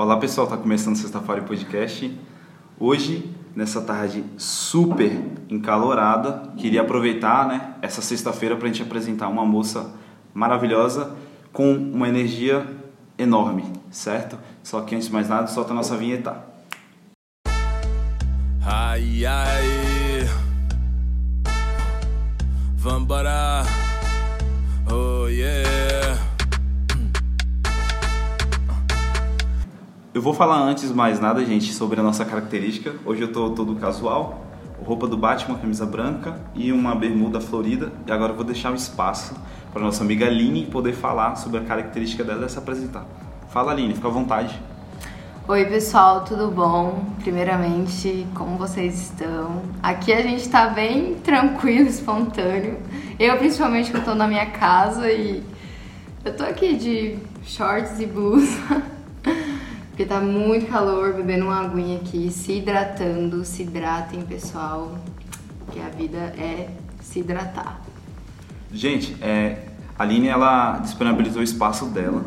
Olá pessoal, tá começando sexta-feira o podcast. Hoje, nessa tarde super encalorada, queria aproveitar né, essa sexta-feira para a gente apresentar uma moça maravilhosa com uma energia enorme, certo? Só que antes de mais nada, solta a nossa vinheta. Ai, ai, vambora, Eu vou falar antes mais nada, gente, sobre a nossa característica. Hoje eu tô todo casual, roupa do Batman, camisa branca e uma bermuda florida. E agora eu vou deixar o um espaço para nossa amiga Aline poder falar sobre a característica dela e se apresentar. Fala Aline, fica à vontade. Oi pessoal, tudo bom? Primeiramente, como vocês estão? Aqui a gente tá bem tranquilo, espontâneo. Eu principalmente que eu tô na minha casa e eu tô aqui de shorts e blusa. Porque tá muito calor, bebendo uma aguinha aqui, se hidratando, se hidratem, pessoal. Que a vida é se hidratar. Gente, é, a Aline ela disponibilizou o espaço dela,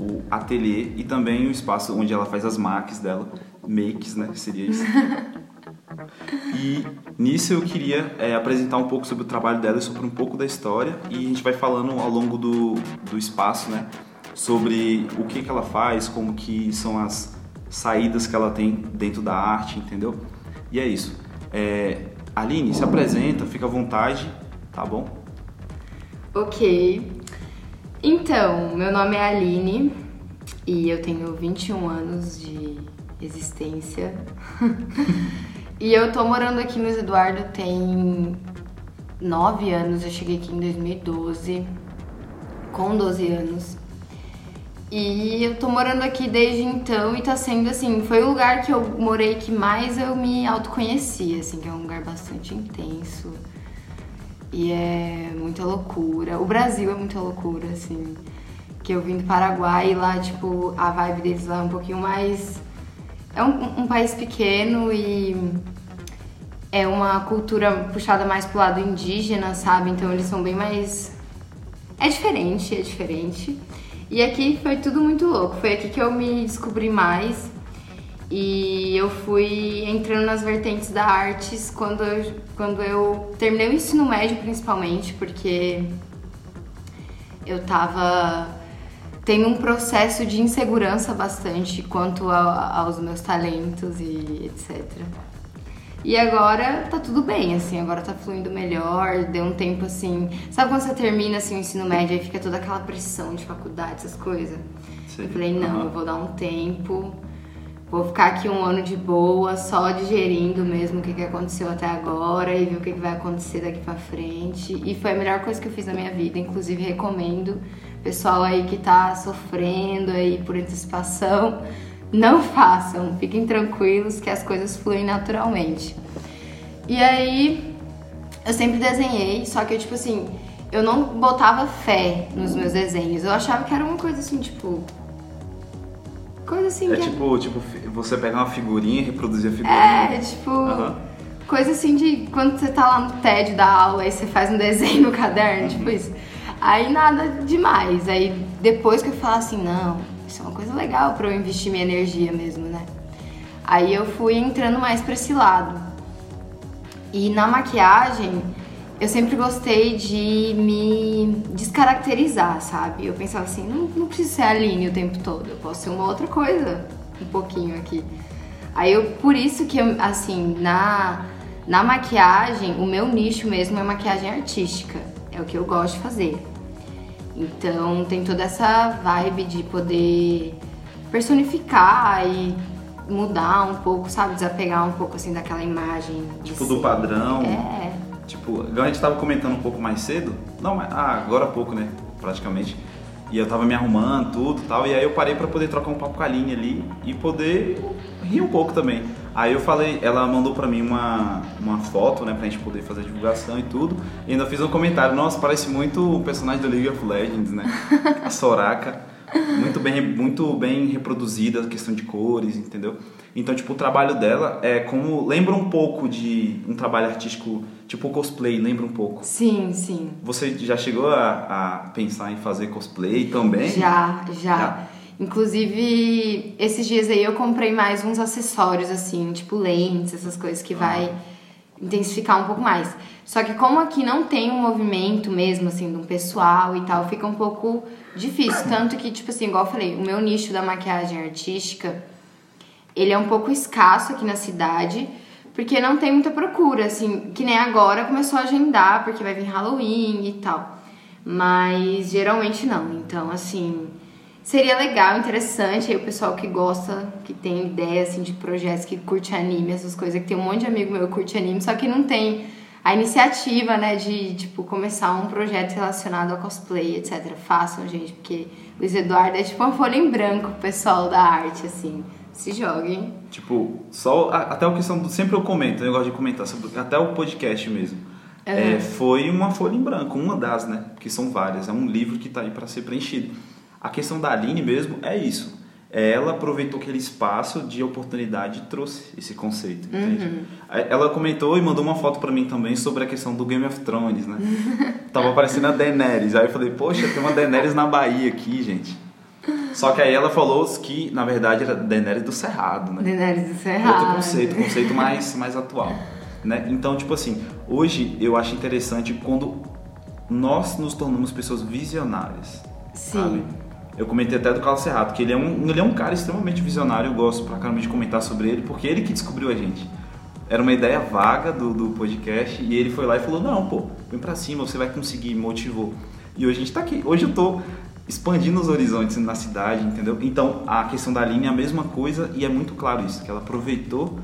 o ateliê e também o espaço onde ela faz as makes dela, makes, né? Seria isso. E nisso eu queria é, apresentar um pouco sobre o trabalho dela e sobre um pouco da história e a gente vai falando ao longo do, do espaço, né? Sobre o que, que ela faz, como que são as saídas que ela tem dentro da arte, entendeu? E é isso. É, Aline, se apresenta, fica à vontade, tá bom? Ok. Então, meu nome é Aline e eu tenho 21 anos de existência. e eu tô morando aqui no Eduardo tem 9 anos, eu cheguei aqui em 2012, com 12 anos. E eu tô morando aqui desde então e tá sendo assim, foi o lugar que eu morei que mais eu me autoconheci, assim, que é um lugar bastante intenso. E é muita loucura. O Brasil é muita loucura, assim. Que eu vim do Paraguai e lá, tipo, a vibe deles lá é um pouquinho mais. É um, um país pequeno e é uma cultura puxada mais pro lado indígena, sabe? Então eles são bem mais. É diferente, é diferente. E aqui foi tudo muito louco. Foi aqui que eu me descobri mais. E eu fui entrando nas vertentes da artes quando eu, quando eu terminei o ensino médio, principalmente, porque eu tava tendo um processo de insegurança bastante quanto a, aos meus talentos e etc. E agora tá tudo bem, assim, agora tá fluindo melhor, deu um tempo assim. Sabe quando você termina assim, o ensino médio e fica toda aquela pressão de faculdade, essas coisas? Sim. Eu falei, não, eu vou dar um tempo, vou ficar aqui um ano de boa, só digerindo mesmo o que, que aconteceu até agora e ver o que, que vai acontecer daqui pra frente. E foi a melhor coisa que eu fiz na minha vida, inclusive recomendo pessoal aí que tá sofrendo aí por antecipação não façam, fiquem tranquilos que as coisas fluem naturalmente. E aí, eu sempre desenhei, só que eu, tipo assim, eu não botava fé nos meus desenhos. Eu achava que era uma coisa assim, tipo. Coisa assim. É que tipo, é... tipo, você pega uma figurinha e reproduzir a figurinha. É, tipo. Uhum. Coisa assim de quando você tá lá no TED da aula e você faz um desenho no caderno, tipo uhum. tipo isso. Aí nada demais. Aí depois que eu falo assim, não, isso é uma coisa legal para eu investir minha energia mesmo, né? Aí eu fui entrando mais para esse lado. E na maquiagem, eu sempre gostei de me descaracterizar, sabe? Eu pensava assim, não, não preciso ser a Aline o tempo todo, eu posso ser uma outra coisa um pouquinho aqui. Aí eu, por isso que assim, na, na maquiagem, o meu nicho mesmo é maquiagem artística. É o que eu gosto de fazer. Então tem toda essa vibe de poder personificar e mudar um pouco, sabe? Desapegar um pouco assim daquela imagem. Tipo do padrão. É. Tipo, a gente tava comentando um pouco mais cedo. Não, mas ah, agora há pouco, né? Praticamente. E eu tava me arrumando, tudo tal. E aí eu parei para poder trocar um papo com a linha ali e poder rir um pouco também. Aí eu falei, ela mandou pra mim uma, uma foto, né, pra gente poder fazer divulgação e tudo. E ainda fiz um comentário, nossa, parece muito o personagem do League of Legends, né? A Soraka. Muito bem, muito bem reproduzida, questão de cores, entendeu? Então, tipo, o trabalho dela é como. Lembra um pouco de um trabalho artístico, tipo cosplay, lembra um pouco? Sim, sim. Você já chegou a, a pensar em fazer cosplay também? Já, já. já. Inclusive, esses dias aí eu comprei mais uns acessórios, assim, tipo lentes, essas coisas que vai intensificar um pouco mais. Só que como aqui não tem um movimento mesmo, assim, do pessoal e tal, fica um pouco difícil. Tanto que, tipo assim, igual eu falei, o meu nicho da maquiagem artística, ele é um pouco escasso aqui na cidade, porque não tem muita procura, assim, que nem agora começou a agendar, porque vai vir Halloween e tal. Mas geralmente não. Então, assim, seria legal, interessante. Aí o pessoal que gosta, que tem ideia assim, de projetos, que curte anime, essas coisas, que tem um monte de amigo meu que curte anime, só que não tem a iniciativa, né, de tipo começar um projeto relacionado a cosplay, etc. Façam, gente, porque Luiz Eduardo é tipo uma folha em branco, pessoal da arte, assim. Se joguem. Tipo, só até a questão do sempre eu comento, eu gosto de comentar sobre até o podcast mesmo. Uhum. É, foi uma folha em branco, uma das, né? Porque são várias, é um livro que está aí para ser preenchido. A questão da Aline mesmo é isso. Ela aproveitou aquele espaço de oportunidade e trouxe esse conceito. Uhum. Ela comentou e mandou uma foto para mim também sobre a questão do Game of Thrones, né? Tava aparecendo a Daenerys. Aí eu falei, poxa, tem uma Daenerys na Bahia aqui, gente. Só que aí ela falou que, na verdade, era Daenerys do Cerrado, né? Daenerys do Cerrado. Outro conceito, conceito mais, mais atual. Né? Então, tipo assim, hoje eu acho interessante quando nós nos tornamos pessoas visionárias. Sim. Sabe? Eu comentei até do Carlos Serrato, que ele é um, ele é um cara extremamente visionário, eu gosto pra caramba de comentar sobre ele, porque ele que descobriu a gente. Era uma ideia vaga do, do podcast e ele foi lá e falou: Não, pô, vem pra cima, você vai conseguir, motivou. E hoje a gente tá aqui. Hoje eu tô expandindo os horizontes na cidade, entendeu? Então a questão da linha é a mesma coisa e é muito claro isso, que ela aproveitou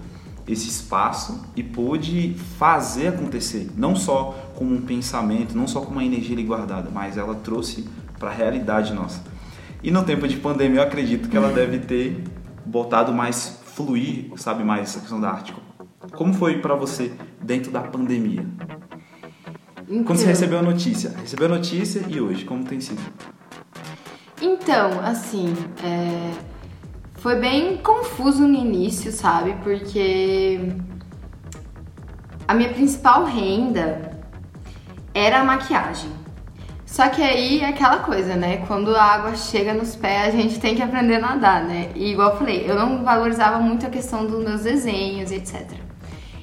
esse espaço e pôde fazer acontecer, não só com um pensamento, não só com uma energia ali guardada, mas ela trouxe para a realidade nossa. E no tempo de pandemia, eu acredito que ela deve ter botado mais fluir, sabe, mais essa questão da arte. Como foi para você dentro da pandemia? Então, Quando você recebeu a notícia? Recebeu a notícia e hoje, como tem sido? Então, assim, é... foi bem confuso no início, sabe? Porque a minha principal renda era a maquiagem. Só que aí é aquela coisa, né? Quando a água chega nos pés, a gente tem que aprender a nadar, né? E igual eu falei, eu não valorizava muito a questão dos meus desenhos, etc.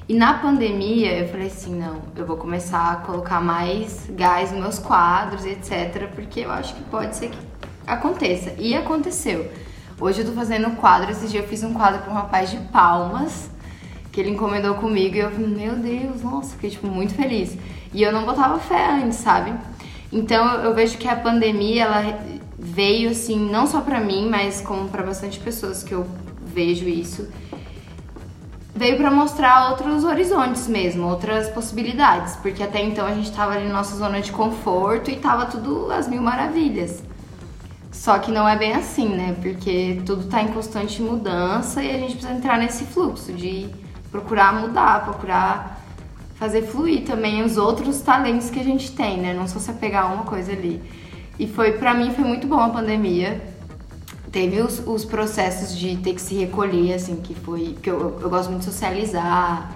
E na pandemia eu falei assim, não, eu vou começar a colocar mais gás nos meus quadros, etc. Porque eu acho que pode ser que aconteça. E aconteceu. Hoje eu tô fazendo quadro, esse dia eu fiz um quadro para um rapaz de palmas, que ele encomendou comigo e eu falei, meu Deus, nossa, fiquei tipo muito feliz. E eu não botava fé antes, sabe? Então eu vejo que a pandemia ela veio assim não só para mim, mas como para bastante pessoas que eu vejo isso. Veio para mostrar outros horizontes mesmo, outras possibilidades, porque até então a gente tava ali na nossa zona de conforto e tava tudo às mil maravilhas. Só que não é bem assim, né? Porque tudo tá em constante mudança e a gente precisa entrar nesse fluxo de procurar mudar, procurar fazer fluir também os outros talentos que a gente tem, né? Não só se apegar a uma coisa ali. E foi, para mim, foi muito bom a pandemia. Teve os, os, processos de ter que se recolher, assim, que foi. que eu, eu gosto muito de socializar,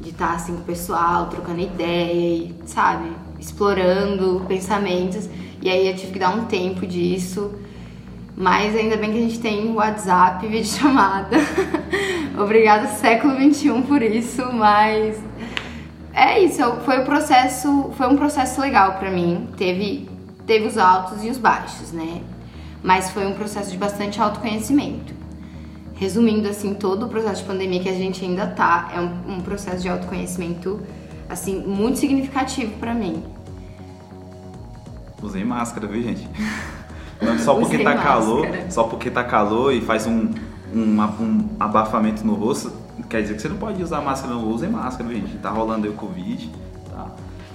de estar assim com o pessoal, trocando ideia e, sabe, explorando pensamentos. E aí eu tive que dar um tempo disso. Mas ainda bem que a gente tem WhatsApp, vídeo chamada. Obrigada, século XXI, por isso, mas é isso, foi um processo, foi um processo legal para mim. Teve, teve os altos e os baixos, né? Mas foi um processo de bastante autoconhecimento. Resumindo assim, todo o processo de pandemia que a gente ainda tá, é um, um processo de autoconhecimento assim muito significativo para mim. Usei máscara, viu, gente? Não só porque tá máscara. calor, só porque tá calor e faz um, um, um abafamento no rosto, quer dizer que você não pode usar máscara, não use máscara, gente. Tá rolando aí o Covid, tá?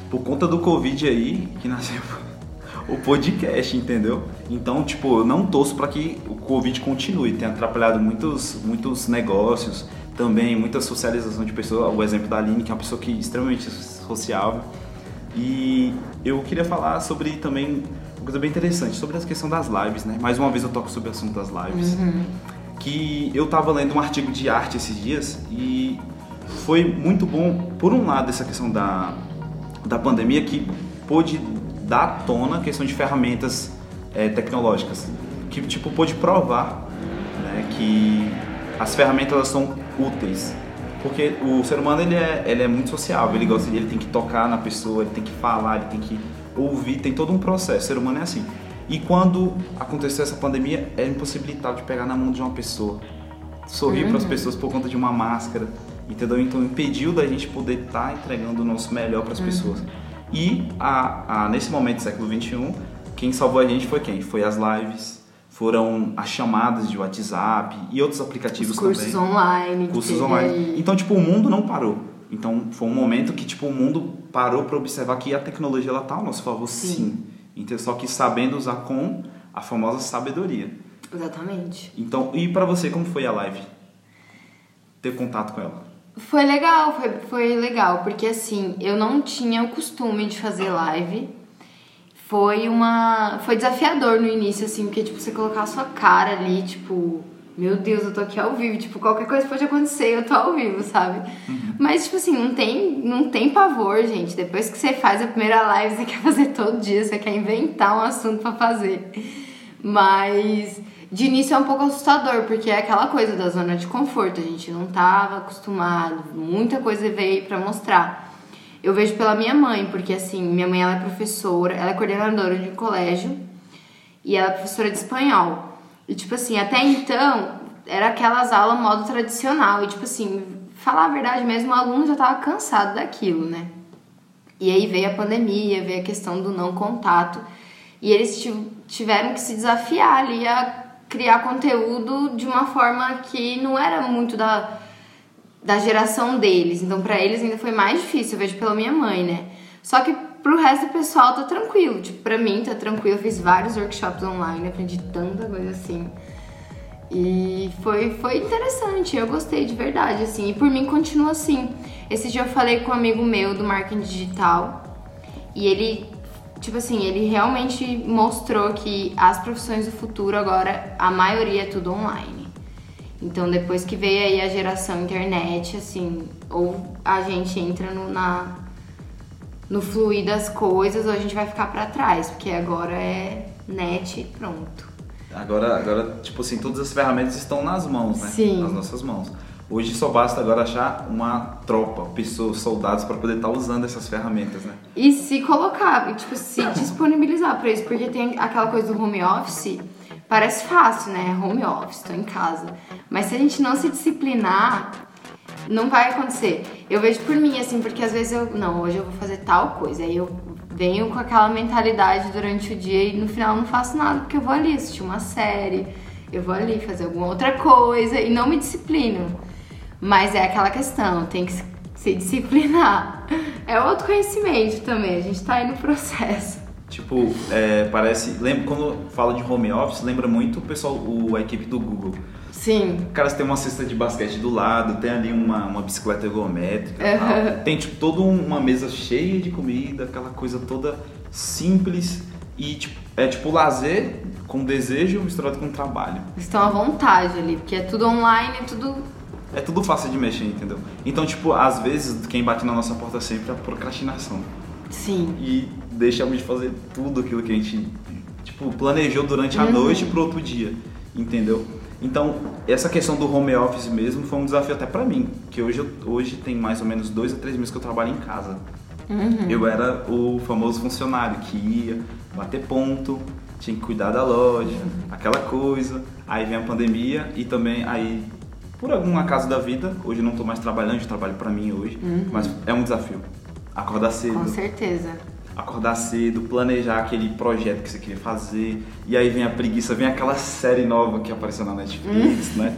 Por conta do Covid aí, que nasceu o podcast, entendeu? Então, tipo, eu não torço para que o Covid continue. Tem atrapalhado muitos, muitos negócios, também muita socialização de pessoas. O exemplo da Aline, que é uma pessoa que é extremamente sociável. E eu queria falar sobre também uma coisa bem interessante, sobre a questão das lives, né? Mais uma vez eu toco sobre o assunto das lives. Uhum que eu estava lendo um artigo de arte esses dias e foi muito bom, por um lado, essa questão da, da pandemia que pôde dar à tona a questão de ferramentas é, tecnológicas. que tipo pôde provar né, que as ferramentas elas são úteis. Porque o ser humano ele é, ele é muito sociável, ele gosta, ele tem que tocar na pessoa, ele tem que falar, ele tem que ouvir, tem todo um processo. O ser humano é assim. E quando aconteceu essa pandemia, é impossibilitado de pegar na mão de uma pessoa, sorrir para as uhum. pessoas por conta de uma máscara, entendeu? Então impediu da gente poder estar tá entregando o nosso melhor para as uhum. pessoas. E a, a, nesse momento do século 21, quem salvou a gente foi quem? Foi as lives, foram as chamadas de WhatsApp e outros aplicativos Os cursos também. online. Cursos online. Então, tipo, o mundo não parou. Então, foi um momento que, tipo, o mundo parou para observar que a tecnologia, ela tá ao nosso favor, sim. sim. Então, só que sabendo usar com a famosa sabedoria. Exatamente. Então, e para você, como foi a live? Ter contato com ela? Foi legal, foi, foi legal, porque assim, eu não tinha o costume de fazer live. Foi uma. Foi desafiador no início, assim, porque, tipo, você colocar a sua cara ali, tipo, meu Deus, eu tô aqui ao vivo, tipo, qualquer coisa pode acontecer, eu tô ao vivo, sabe? Uhum. Mas, tipo assim, não tem, não tem pavor, gente. Depois que você faz a primeira live, você quer fazer todo dia, você quer inventar um assunto para fazer. Mas de início é um pouco assustador, porque é aquela coisa da zona de conforto, a gente não estava acostumado, muita coisa veio para mostrar. Eu vejo pela minha mãe, porque assim, minha mãe ela é professora, ela é coordenadora de um colégio e ela é professora de espanhol. E tipo assim, até então era aquelas aulas modo tradicional, e tipo assim, falar a verdade mesmo, o aluno já estava cansado daquilo, né? E aí veio a pandemia, veio a questão do não contato, e eles tiveram que se desafiar ali a criar conteúdo de uma forma que não era muito da, da geração deles. Então, para eles ainda foi mais difícil, eu vejo pela minha mãe, né? Só que pro resto do pessoal tá tranquilo. Tipo, pra mim tá tranquilo. Eu fiz vários workshops online, aprendi tanta coisa assim. E foi, foi interessante, eu gostei de verdade, assim. E por mim continua assim. Esse dia eu falei com um amigo meu do marketing digital e ele tipo assim, ele realmente mostrou que as profissões do futuro agora, a maioria é tudo online. Então, depois que veio aí a geração internet, assim, ou a gente entra no, na, no fluir das coisas, ou a gente vai ficar para trás, porque agora é net pronto. Agora, agora, tipo assim, todas as ferramentas estão nas mãos, né? Sim. Nas nossas mãos. Hoje só basta agora achar uma tropa, pessoas, soldados para poder estar tá usando essas ferramentas, né? E se colocar, tipo, se disponibilizar para isso, porque tem aquela coisa do home office, parece fácil, né? Home office, tô em casa. Mas se a gente não se disciplinar, não vai acontecer. Eu vejo por mim, assim, porque às vezes eu, não, hoje eu vou fazer tal coisa, aí eu venho com aquela mentalidade durante o dia e no final não faço nada, porque eu vou ali assistir uma série, eu vou ali fazer alguma outra coisa e não me disciplino. Mas é aquela questão, tem que se disciplinar. É outro conhecimento também, a gente tá aí no processo. Tipo, é, parece. Lembra, quando fala de home office, lembra muito o pessoal, o, a equipe do Google. Sim. O cara tem uma cesta de basquete do lado, tem ali uma, uma bicicleta ergométrica, uhum. tem tipo toda uma mesa cheia de comida, aquela coisa toda simples e tipo, é tipo lazer com desejo misturado com trabalho. Estão à vontade ali, porque é tudo online, é tudo é tudo fácil de mexer, entendeu? Então, tipo, às vezes quem bate na nossa porta sempre é a procrastinação. Sim. E deixamos de fazer tudo aquilo que a gente, tipo, planejou durante a uhum. noite pro outro dia, entendeu? Então, essa questão do home office mesmo foi um desafio até para mim, que hoje, hoje tem mais ou menos dois a três meses que eu trabalho em casa. Uhum. Eu era o famoso funcionário que ia bater ponto, tinha que cuidar da loja, aquela coisa. Aí vem a pandemia e também aí por algum acaso da vida, hoje não estou mais trabalhando, eu trabalho para mim hoje, uhum. mas é um desafio. Acordar cedo. Com certeza. Acordar cedo, planejar aquele projeto que você queria fazer, e aí vem a preguiça, vem aquela série nova que apareceu na Netflix, uhum. né?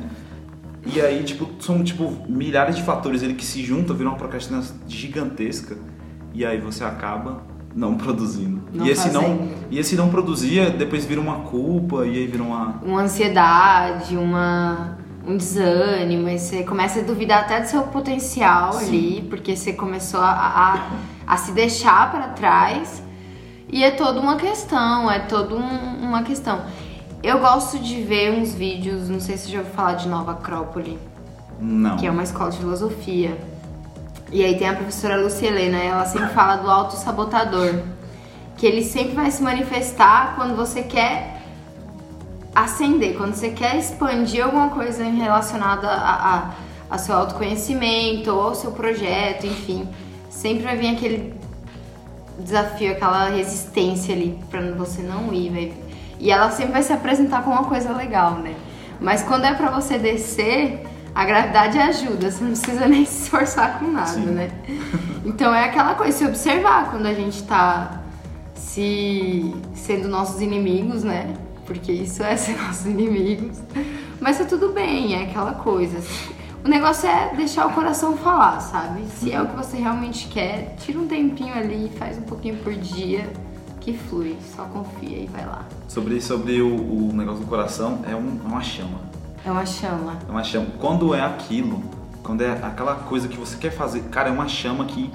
E aí, tipo, são tipo milhares de fatores ele que se juntam, viram uma procrastinação gigantesca, e aí você acaba não produzindo. Não e esse fazendo. não e esse não produzia, depois vira uma culpa e aí vira uma uma ansiedade, uma um desânimo, e você começa a duvidar até do seu potencial Sim. ali, porque você começou a, a, a, se deixar para trás. E é toda uma questão, é toda um, uma questão. Eu gosto de ver uns vídeos, não sei se você já ouviu falar de Nova Acrópole. Não. Que é uma escola de filosofia. E aí tem a professora Lucia Helena, ela sempre fala do autossabotador. Que ele sempre vai se manifestar quando você quer acender, quando você quer expandir alguma coisa relacionada a, a, a seu autoconhecimento ou ao seu projeto, enfim, sempre vai vir aquele desafio, aquela resistência ali pra você não ir. E ela sempre vai se apresentar como uma coisa legal, né? Mas quando é pra você descer, a gravidade ajuda, você não precisa nem se esforçar com nada, Sim. né? Então é aquela coisa, se observar quando a gente tá se sendo nossos inimigos, né? Porque isso é ser nossos inimigos. Mas tá tudo bem, é aquela coisa. O negócio é deixar o coração falar, sabe? Se é o que você realmente quer, tira um tempinho ali, faz um pouquinho por dia, que flui. Só confia e vai lá. Sobre, sobre o, o negócio do coração, é, um, é uma chama. É uma chama. É uma chama. Quando é aquilo, quando é aquela coisa que você quer fazer, cara, é uma chama que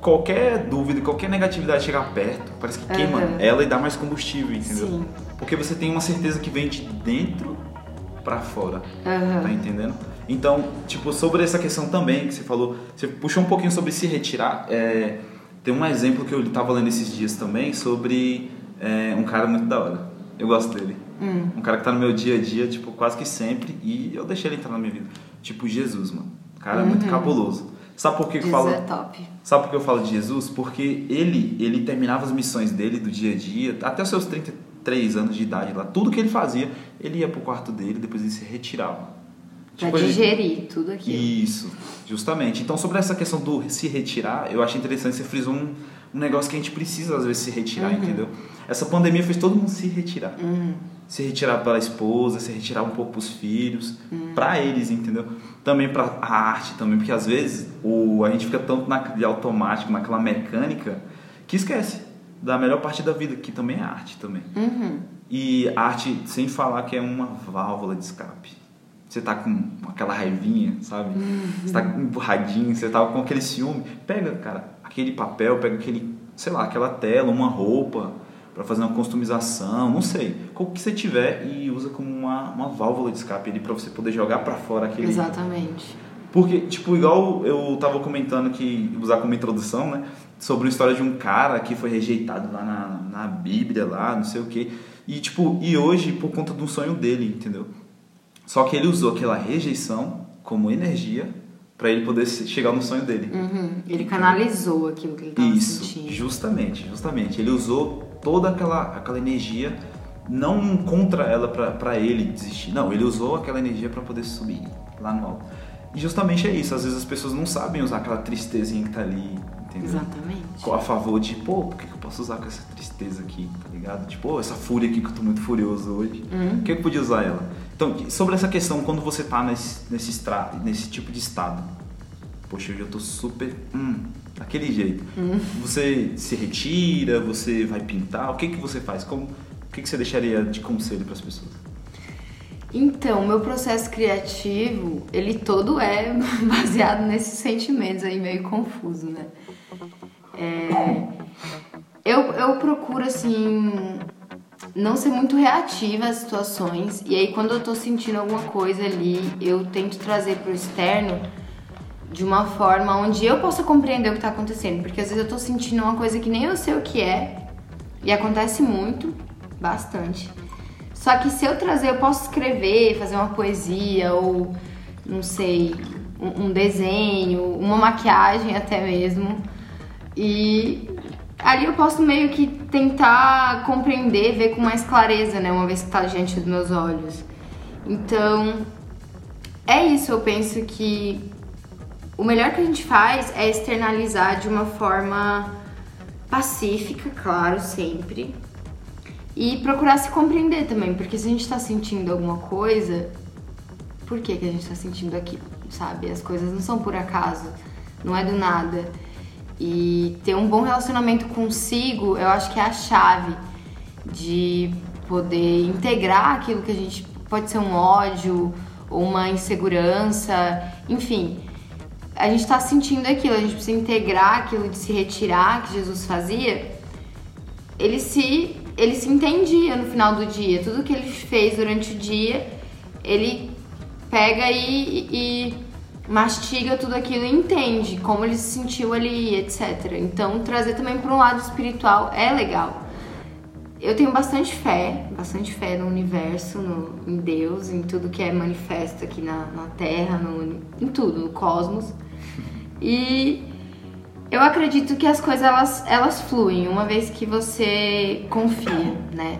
qualquer dúvida, qualquer negatividade chegar perto, parece que queima uhum. ela e dá mais combustível, entendeu? Sim. Porque você tem uma certeza que vem de dentro para fora. Uhum. Tá entendendo? Então, tipo, sobre essa questão também que você falou, você puxou um pouquinho sobre se retirar. É, tem um exemplo que eu estava lendo esses dias também sobre é, um cara muito da hora. Eu gosto dele. Hum. Um cara que tá no meu dia a dia, tipo, quase que sempre. E eu deixei ele entrar na minha vida. Tipo, Jesus, mano. Cara uhum. muito cabuloso. Sabe por que Jesus eu falo? É top. Sabe por que eu falo de Jesus? Porque ele, ele terminava as missões dele do dia a dia, até os seus 33 anos de idade lá. Tudo que ele fazia, ele ia pro quarto dele, depois ele se retirava. Tipo, pra digerir ele... tudo aquilo. Isso, justamente. Então, sobre essa questão do se retirar, eu acho interessante você frisou um, um negócio que a gente precisa, às vezes, se retirar, uhum. entendeu? Essa pandemia fez todo mundo se retirar. Uhum. Se retirar para a esposa, se retirar um pouco para os filhos, uhum. para eles, entendeu? Também para a arte, também, porque às vezes o, a gente fica tanto na, de automático, naquela mecânica, que esquece da melhor parte da vida, que também é arte também. Uhum. E arte, sem falar que é uma válvula de escape você tá com aquela raivinha, sabe? Uhum. Você tá emburradinho, você tá com aquele ciúme. Pega, cara, aquele papel, pega aquele, sei lá, aquela tela, uma roupa para fazer uma customização, não sei. O que você tiver e usa como uma, uma válvula de escape ali para você poder jogar para fora aquele. Exatamente. Porque, tipo, igual eu tava comentando que, usar como introdução, né? Sobre a história de um cara que foi rejeitado lá na, na Bíblia, lá, não sei o quê. E, tipo, e hoje, por conta do sonho dele, entendeu? Só que ele usou aquela rejeição como energia para ele poder chegar no sonho dele. Uhum. Ele canalizou aquilo que ele estava Isso, sentindo. justamente, justamente. Ele usou toda aquela, aquela energia não contra ela para ele desistir. Não, ele usou aquela energia para poder subir lá no alto. E justamente é isso. Às vezes as pessoas não sabem usar aquela tristezinha que tá ali, entendeu? Exatamente. A favor de, pô, por que eu posso usar com essa tristeza aqui, tá ligado? Tipo, oh, essa fúria aqui que eu tô muito furioso hoje. Uhum. Por que eu podia usar ela? Então, sobre essa questão, quando você tá nesse, nesse, nesse tipo de estado, poxa, eu já tô super. Hum, daquele jeito. Hum. Você se retira, você vai pintar, o que que você faz? Como, o que, que você deixaria de conselho para as pessoas? Então, meu processo criativo, ele todo é baseado nesses sentimentos aí meio confuso, né? É, eu, eu procuro, assim, não ser muito reativa às situações. E aí, quando eu tô sentindo alguma coisa ali, eu tento trazer pro externo de uma forma onde eu possa compreender o que tá acontecendo. Porque às vezes eu tô sentindo uma coisa que nem eu sei o que é. E acontece muito, bastante. Só que se eu trazer, eu posso escrever, fazer uma poesia ou, não sei, um, um desenho, uma maquiagem até mesmo. E ali eu posso meio que tentar compreender, ver com mais clareza, né, uma vez que está diante dos meus olhos. Então, é isso, eu penso que o melhor que a gente faz é externalizar de uma forma pacífica, claro, sempre. E procurar se compreender também, porque se a gente está sentindo alguma coisa, por que, que a gente está sentindo aquilo, sabe? As coisas não são por acaso, não é do nada. E ter um bom relacionamento consigo, eu acho que é a chave de poder integrar aquilo que a gente pode ser um ódio ou uma insegurança, enfim. A gente está sentindo aquilo, a gente precisa integrar aquilo de se retirar que Jesus fazia. Ele se ele se entendia no final do dia, tudo que ele fez durante o dia, ele pega e, e mastiga tudo aquilo e entende como ele se sentiu ali, etc. Então, trazer também para um lado espiritual é legal. eu tenho bastante fé, bastante fé no universo, no, em Deus, em tudo que é manifesto aqui na, na Terra, no, em tudo, no cosmos. E eu acredito que as coisas elas, elas fluem, uma vez que você confia, né?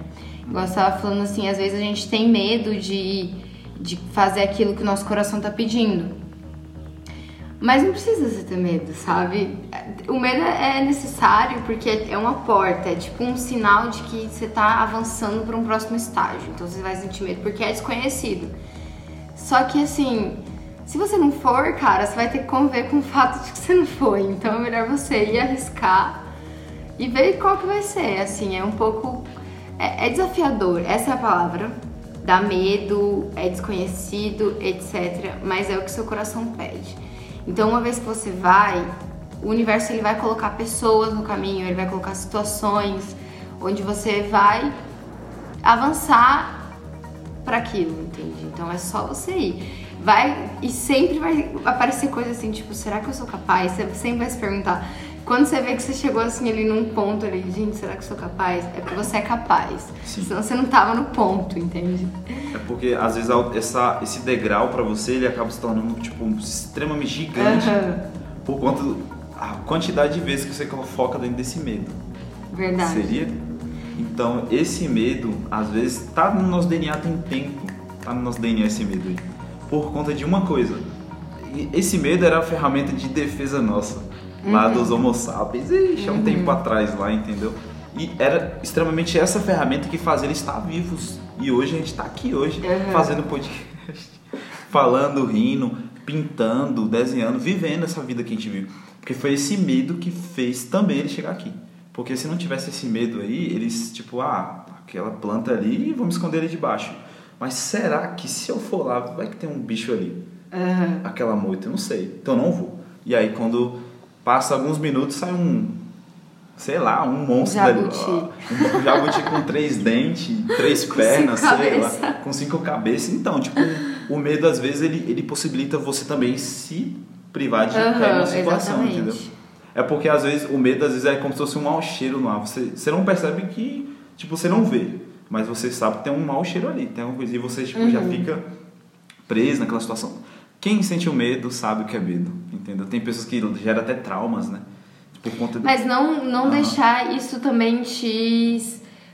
Igual você estava falando assim, às vezes a gente tem medo de, de fazer aquilo que o nosso coração tá pedindo. Mas não precisa você ter medo, sabe? O medo é necessário porque é uma porta, é tipo um sinal de que você tá avançando para um próximo estágio. Então você vai sentir medo porque é desconhecido. Só que assim, se você não for, cara, você vai ter que conviver com o fato de que você não foi. Então é melhor você ir arriscar e ver qual que vai ser. Assim, é um pouco. É, é desafiador, essa é a palavra. Dá medo, é desconhecido, etc. Mas é o que seu coração pede. Então, uma vez que você vai, o universo ele vai colocar pessoas no caminho, ele vai colocar situações onde você vai avançar para aquilo, entende? Então é só você ir. Vai e sempre vai aparecer coisas assim, tipo, será que eu sou capaz? Você sempre vai se perguntar. Quando você vê que você chegou assim ali num ponto ali, gente, será que eu sou capaz? É porque você é capaz. Sim. Senão você não tava no ponto, entende? É porque às vezes essa, esse degrau para você ele acaba se tornando tipo extremamente gigante uhum. por conta da quantidade de vezes que você foca dentro desse medo. Verdade. Seria? Então, esse medo, às vezes, tá no nosso DNA tem tempo. Tá no nosso DNA esse medo aí. Por conta de uma coisa. Esse medo era a ferramenta de defesa nossa lá uhum. dos Homo sapiens, e há um uhum. tempo atrás lá, entendeu? E era extremamente essa ferramenta que fazia eles estar vivos. E hoje a gente está aqui hoje, uhum. fazendo podcast, falando, rindo, pintando, desenhando, vivendo essa vida que a gente vive. Porque foi esse medo que fez também ele chegar aqui. Porque se não tivesse esse medo aí, eles, tipo, ah, aquela planta ali, vamos esconder ele debaixo. Mas será que se eu for lá, vai que tem um bicho ali? Uhum. Aquela moita, eu não sei. Então não vou. E aí quando passa alguns minutos, sai um, sei lá, um monstro jabuti. dali. Um jabuti com três dentes, três com pernas, sei cabeça. lá, com cinco cabeças. Então, tipo, o medo às vezes ele, ele possibilita você também se privar de uhum, cair numa situação, exatamente. entendeu? É porque às vezes o medo às vezes é como se fosse um mau cheiro no ar. Você, você não percebe que, tipo, você não vê, mas você sabe que tem um mau cheiro ali, tem alguma coisa e você tipo, uhum. já fica preso naquela situação. Quem sente o medo sabe o que é medo, entendeu? Tem pessoas que geram até traumas, né? Por conta Mas não, não uhum. deixar isso também te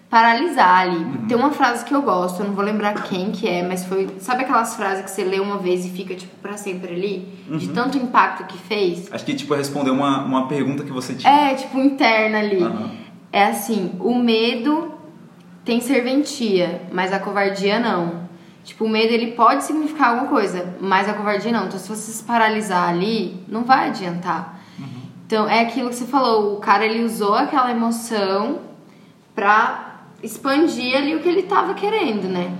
paralisar ali. Uhum. Tem uma frase que eu gosto, eu não vou lembrar quem que é, mas foi. Sabe aquelas frases que você lê uma vez e fica, tipo, pra sempre ali? Uhum. De tanto impacto que fez? Acho que, tipo, responder uma, uma pergunta que você tinha. É, tipo, interna ali. Uhum. É assim: o medo tem serventia, mas a covardia não. Tipo, o medo ele pode significar alguma coisa, mas a covardia não. Então, se você se paralisar ali, não vai adiantar. Uhum. Então, é aquilo que você falou, o cara ele usou aquela emoção pra expandir ali o que ele tava querendo, né?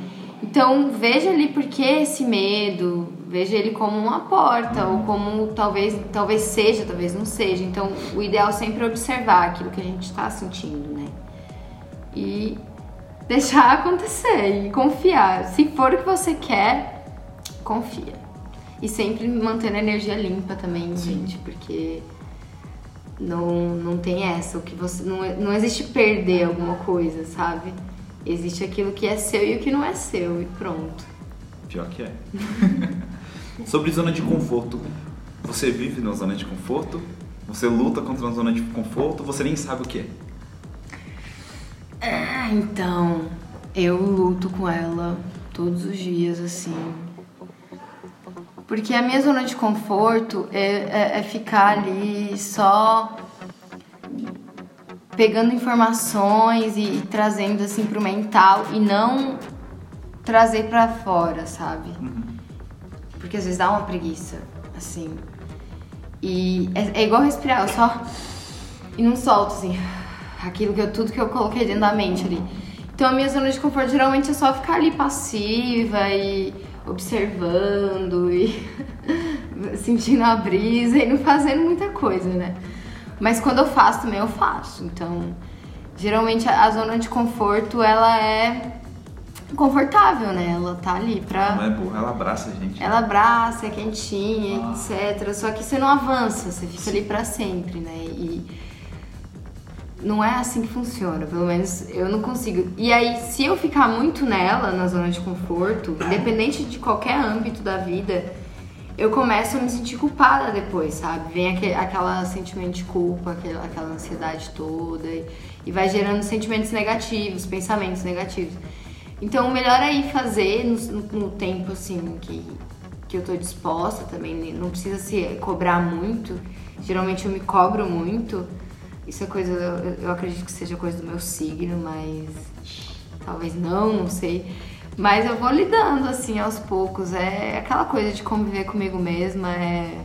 Então, veja ali por que esse medo, veja ele como uma porta, ou como talvez, talvez seja, talvez não seja. Então, o ideal sempre é observar aquilo que a gente está sentindo, né? E deixar acontecer e confiar. Se for o que você quer, confia. E sempre mantendo a energia limpa também, Sim. gente, porque não, não tem essa, o que você não, não existe perder alguma coisa, sabe? Existe aquilo que é seu e o que não é seu e pronto. Pior que é. Sobre zona de conforto, você vive na zona de conforto? Você luta contra uma zona de conforto? Você nem sabe o que é? Ah, então, eu luto com ela todos os dias, assim. Porque a minha zona de conforto é, é, é ficar ali só pegando informações e, e trazendo assim pro mental e não trazer para fora, sabe? Uhum. Porque às vezes dá uma preguiça, assim. E é, é igual respirar, eu só e não solto assim aquilo que eu, tudo que eu coloquei dentro da mente ali. Então a minha zona de conforto geralmente é só ficar ali passiva e observando e sentindo a brisa e não fazendo muita coisa, né? Mas quando eu faço também eu faço. Então, geralmente a zona de conforto ela é confortável, né? Ela tá ali pra. Não é boa, ela abraça a gente. Ela abraça, é quentinha, ah. etc. Só que você não avança, você fica Sim. ali pra sempre, né? E não é assim que funciona, pelo menos eu não consigo. E aí, se eu ficar muito nela, na zona de conforto, independente de qualquer âmbito da vida, eu começo a me sentir culpada depois, sabe? Vem aquele aquela sentimento de culpa, aquela, aquela ansiedade toda, e, e vai gerando sentimentos negativos, pensamentos negativos. Então, o melhor é ir fazer no, no, tempo, assim, que, que eu tô disposta também, né? não precisa se cobrar muito. Geralmente eu me cobro muito, isso é coisa, eu, eu acredito que seja coisa do meu signo, mas talvez não, não sei. Mas eu vou lidando assim aos poucos. É aquela coisa de conviver comigo mesma. É...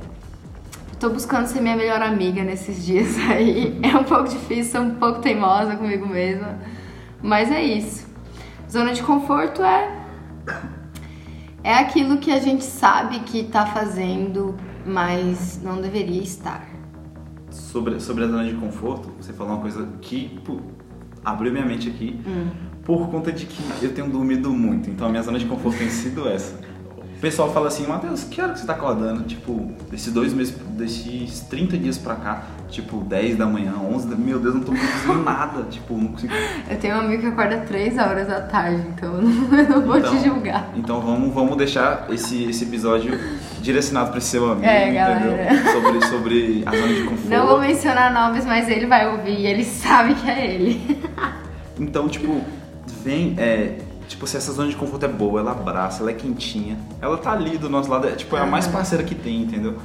Tô buscando ser minha melhor amiga nesses dias aí. É um pouco difícil, sou um pouco teimosa comigo mesma. Mas é isso. Zona de conforto é. É aquilo que a gente sabe que tá fazendo, mas não deveria estar sobre, sobre a zona de conforto, você falou uma coisa que pô, abriu minha mente aqui, hum. por conta de que eu tenho dormido muito. Então a minha zona de conforto tem sido essa. O pessoal fala assim, Matheus, que hora que você tá acordando? Tipo, desses dois meses, desses 30 dias pra cá, tipo, 10 da manhã, 11 da... Meu Deus, eu não tô produzindo nada. Tipo, não consigo... Eu tenho um amigo que acorda 3 horas da tarde, então eu não, eu não vou então, te julgar. Então vamos, vamos deixar esse, esse episódio direcionado para esse seu amigo, é, entendeu? Galera. Sobre, sobre a zona de conforto. Não vou mencionar nomes, mas ele vai ouvir e ele sabe que é ele. então, tipo, vem, é, tipo, se essa zona de conforto é boa, ela abraça, ela é quentinha, ela tá ali do nosso lado, é, tipo, é a mais parceira que tem, entendeu?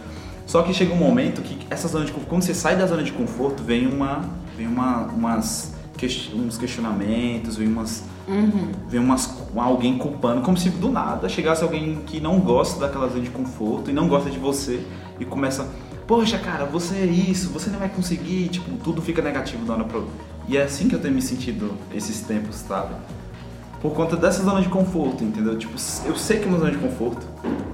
Só que chega um momento que essa zona de conforto, quando você sai da zona de conforto, vem uma, vem uma, umas, uns questionamentos, vem umas Uhum. Vem umas, alguém culpando, como se do nada chegasse alguém que não gosta daquela zona de conforto e não gosta de você e começa, poxa cara, você é isso, você não vai conseguir, tipo, tudo fica negativo da hora pra... E é assim que eu tenho me sentido esses tempos, sabe? Por conta dessa zona de conforto, entendeu? Tipo, eu sei que é uma zona de conforto,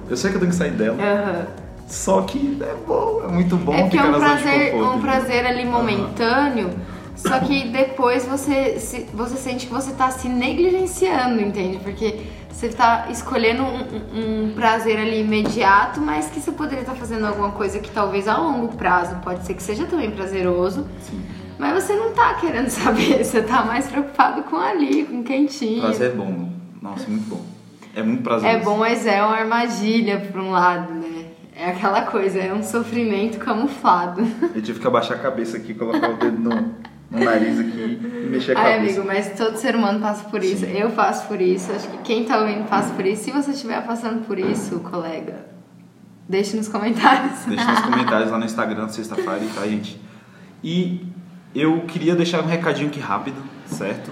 eu sei que eu tenho que sair dela. Uhum. Só que é bom, é muito bom é que ficar é um prazer, conforto. um prazer ali momentâneo. Uhum só que depois você, se, você sente que você tá se negligenciando, entende? Porque você tá escolhendo um, um prazer ali imediato, mas que você poderia estar tá fazendo alguma coisa que talvez a longo prazo pode ser que seja também prazeroso. Sim. Mas você não tá querendo saber, você tá mais preocupado com ali, com quentinho. Prazer é bom. Nossa, muito bom. É muito prazeroso. É bom, mas é uma armadilha por um lado, né? É aquela coisa, é um sofrimento camuflado. Eu tive que abaixar a cabeça aqui e colocar o dedo no, no nariz aqui e mexer a Ai, cabeça. amigo, mas todo ser humano passa por isso. Sim. Eu passo por isso. Acho que quem tá ouvindo passa por isso. Se você estiver passando por isso, colega, deixe nos comentários. Deixe nos comentários lá no Instagram, sexta-feira, tá, gente? E eu queria deixar um recadinho aqui rápido, certo?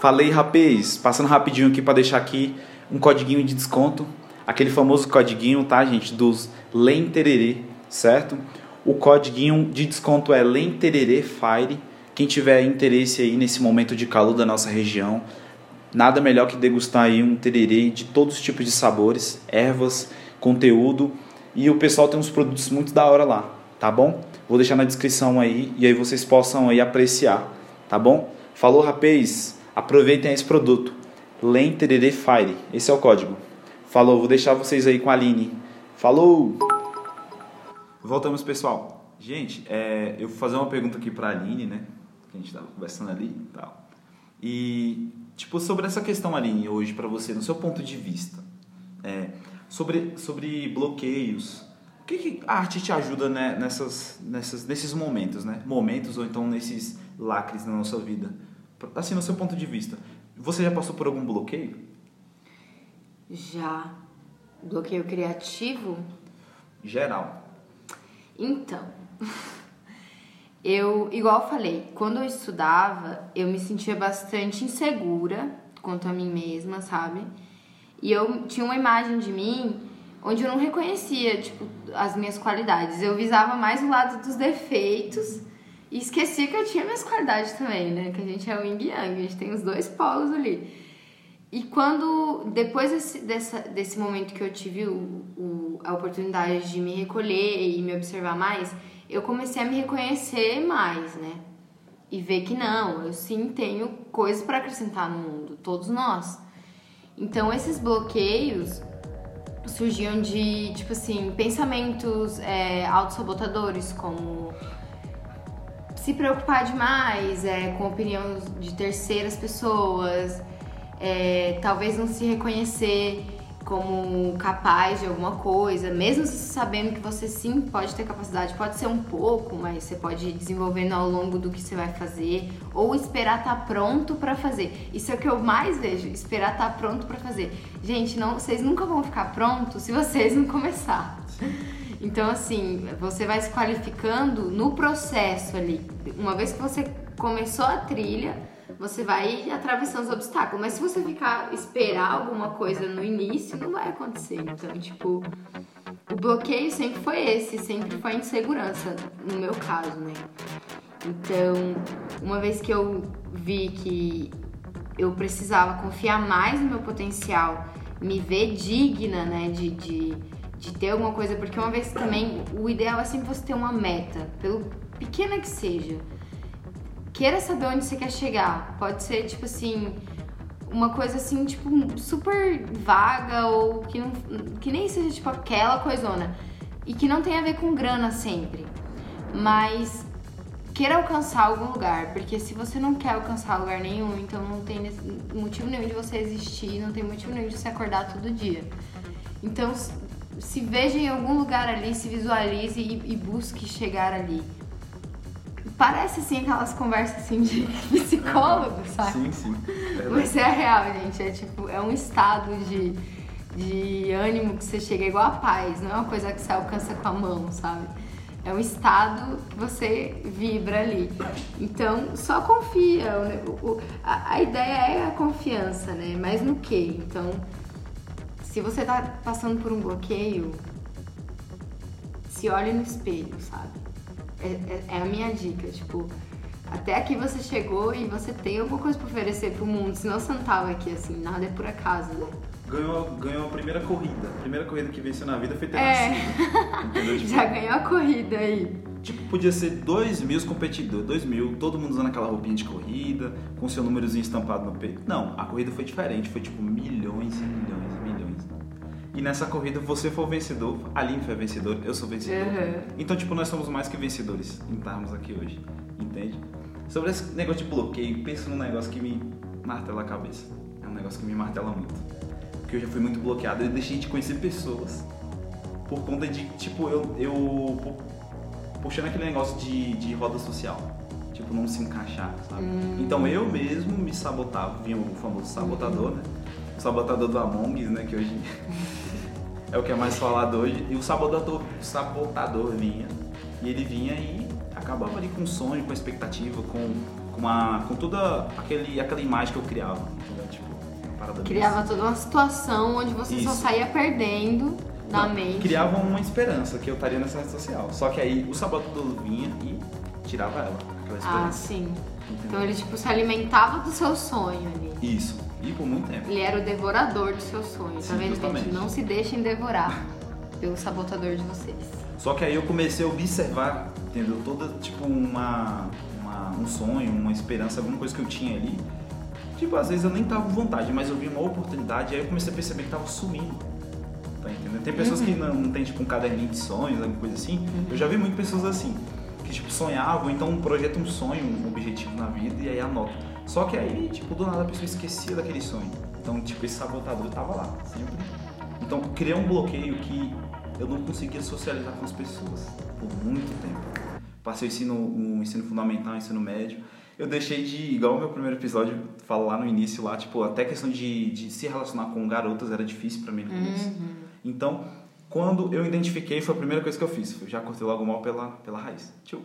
Falei, rapaz, passando rapidinho aqui para deixar aqui um codiguinho de desconto. Aquele famoso codiguinho, tá, gente? Dos Lentererê, certo? O código de desconto é LENTEREREFIRE. Quem tiver interesse aí nesse momento de calor da nossa região, nada melhor que degustar aí um tererê de todos os tipos de sabores, ervas, conteúdo. E o pessoal tem uns produtos muito da hora lá, tá bom? Vou deixar na descrição aí e aí vocês possam aí apreciar, tá bom? Falou, rapaz! Aproveitem esse produto. Lenterere Fire. Esse é o código. Falou, vou deixar vocês aí com a Aline. Falou! Voltamos, pessoal. Gente, é, eu vou fazer uma pergunta aqui para a Aline, né? Que a gente estava conversando ali e tal. E, tipo, sobre essa questão, Aline, hoje para você, no seu ponto de vista, é, sobre, sobre bloqueios, o que, que, a arte te ajuda né, nessas, nessas, nesses momentos, né? Momentos ou então nesses lacres na nossa vida? Assim, no seu ponto de vista, você já passou por algum bloqueio? Já. Bloqueio criativo? Geral. Então, eu, igual eu falei, quando eu estudava, eu me sentia bastante insegura quanto a mim mesma, sabe? E eu tinha uma imagem de mim onde eu não reconhecia, tipo, as minhas qualidades. Eu visava mais o lado dos defeitos e esquecia que eu tinha minhas qualidades também, né? Que a gente é o yin yang, a gente tem os dois polos ali. E quando, depois desse, dessa, desse momento que eu tive o, a oportunidade de me recolher e me observar mais, eu comecei a me reconhecer mais, né? E ver que não, eu sim tenho coisas para acrescentar no mundo, todos nós. Então, esses bloqueios surgiam de, tipo assim, pensamentos é, autossabotadores, como se preocupar demais é, com a opinião de terceiras pessoas, é, talvez não se reconhecer como capaz de alguma coisa, mesmo sabendo que você sim pode ter capacidade, pode ser um pouco, mas você pode ir desenvolvendo ao longo do que você vai fazer, ou esperar estar tá pronto para fazer. Isso é o que eu mais vejo, esperar estar tá pronto para fazer. Gente, não, vocês nunca vão ficar prontos se vocês não começar. Então, assim, você vai se qualificando no processo ali. Uma vez que você começou a trilha, você vai atravessando os obstáculos. Mas se você ficar esperar alguma coisa no início, não vai acontecer. Então, tipo, o bloqueio sempre foi esse, sempre foi a insegurança, no meu caso, né? Então, uma vez que eu vi que eu precisava confiar mais no meu potencial, me ver digna, né, de, de, de ter alguma coisa, porque uma vez também, o ideal é sempre você ter uma meta, pelo pequena que seja queira saber onde você quer chegar. Pode ser, tipo assim, uma coisa assim, tipo, super vaga ou que, não, que nem seja, tipo, aquela coisona. E que não tem a ver com grana sempre. Mas queira alcançar algum lugar, porque se você não quer alcançar lugar nenhum, então não tem motivo nenhum de você existir, não tem motivo nenhum de você acordar todo dia. Então, se veja em algum lugar ali, se visualize e, e busque chegar ali. Parece assim aquelas conversas assim de psicólogo, sabe? Sim, sim. É Mas é real, gente. É tipo, é um estado de, de ânimo que você chega igual a paz, não é uma coisa que você alcança com a mão, sabe? É um estado que você vibra ali. Então, só confia. O, o, a, a, ideia é a confiança, né? Mas no que? Então, se você tá passando por um bloqueio, se olhe no espelho, sabe? É, é, é, a minha dica, tipo, até aqui você chegou e você tem alguma coisa pra oferecer pro mundo, senão você não tava aqui, assim, nada é por acaso, né? Ganhou, ganhou a primeira corrida. A primeira corrida que venceu na vida foi ter é. nascido. Tipo, Já ganhou a corrida aí. Tipo, podia ser dois mil competidores, dois mil, todo mundo usando aquela roupinha de corrida, com seu númerozinho estampado no peito. Não, a corrida foi diferente, foi tipo milhões e milhões. E nessa corrida você foi o vencedor, a Aline foi a vencedora, eu sou vencedor. Uhum. Então, tipo, nós somos mais que vencedores em estarmos aqui hoje, entende? Sobre esse negócio de bloqueio, penso num negócio que me martela a cabeça. É um negócio que me martela muito. Porque eu já fui muito bloqueado, eu deixei de conhecer pessoas por conta de, tipo, eu, eu puxando aquele negócio de, de roda social. Tipo, não se encaixar, sabe? Hum. Então eu mesmo me sabotava, vinha o famoso sabotador, né? O sabotador do Among Us, né? Que hoje é o que é mais falado hoje. E o sabotador, o sabotador vinha, e ele vinha e acabava ali com um sonho, com a expectativa, com, com, uma, com toda aquele, aquela imagem que eu criava. Tipo, criava toda uma situação onde você Isso. só saía perdendo na Não, mente. Criava uma esperança que eu estaria nessa rede social. Só que aí o sabotador vinha e tirava ela, aquela esperança. Ah, sim. Então ele tipo se alimentava do seu sonho ali. Isso. E por muito tempo. Ele era o devorador de seus sonhos, tá Sim, tá vendo, justamente. gente? Não se deixem devorar pelo sabotador de vocês. Só que aí eu comecei a observar, entendeu? Toda, tipo, uma, uma, um sonho, uma esperança, alguma coisa que eu tinha ali. Tipo, às vezes eu nem tava com vontade, mas eu vi uma oportunidade e aí eu comecei a perceber que tava sumindo. Tá entendendo? Tem pessoas uhum. que não, não tem, tipo, um caderninho de sonhos, alguma coisa assim. Uhum. Eu já vi muitas pessoas assim, que, tipo, sonhavam, então projetam um sonho, um objetivo na vida e aí anotam. Só que aí, tipo, do nada a pessoa esquecia daquele sonho. Então, tipo, esse sabotador tava lá, sempre. Então, criei um bloqueio que eu não conseguia socializar com as pessoas por muito tempo. Passei o ensino, o ensino fundamental, o ensino médio. Eu deixei de, igual o meu primeiro episódio fala lá no início, lá, tipo, até questão de, de se relacionar com garotas era difícil para mim no começo. Uhum. Então, quando eu identifiquei, foi a primeira coisa que eu fiz. Eu já cortei logo mal pela, pela raiz. Tchau.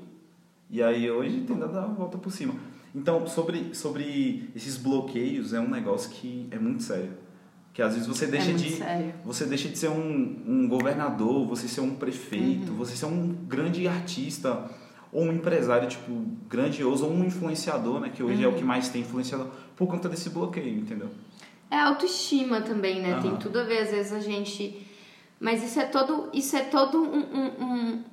E aí hoje tem dado a volta por cima. Então, sobre, sobre esses bloqueios, é um negócio que é muito sério. Que às vezes você deixa é de sério. você deixa de ser um, um governador, você ser um prefeito, uhum. você ser um grande artista ou um empresário tipo grandioso ou um influenciador, né, que hoje uhum. é o que uhum. mais tem influenciador por conta desse bloqueio, entendeu? É autoestima também, né? Uhum. Tem tudo a ver às vezes a gente mas isso é todo isso é todo um, um, um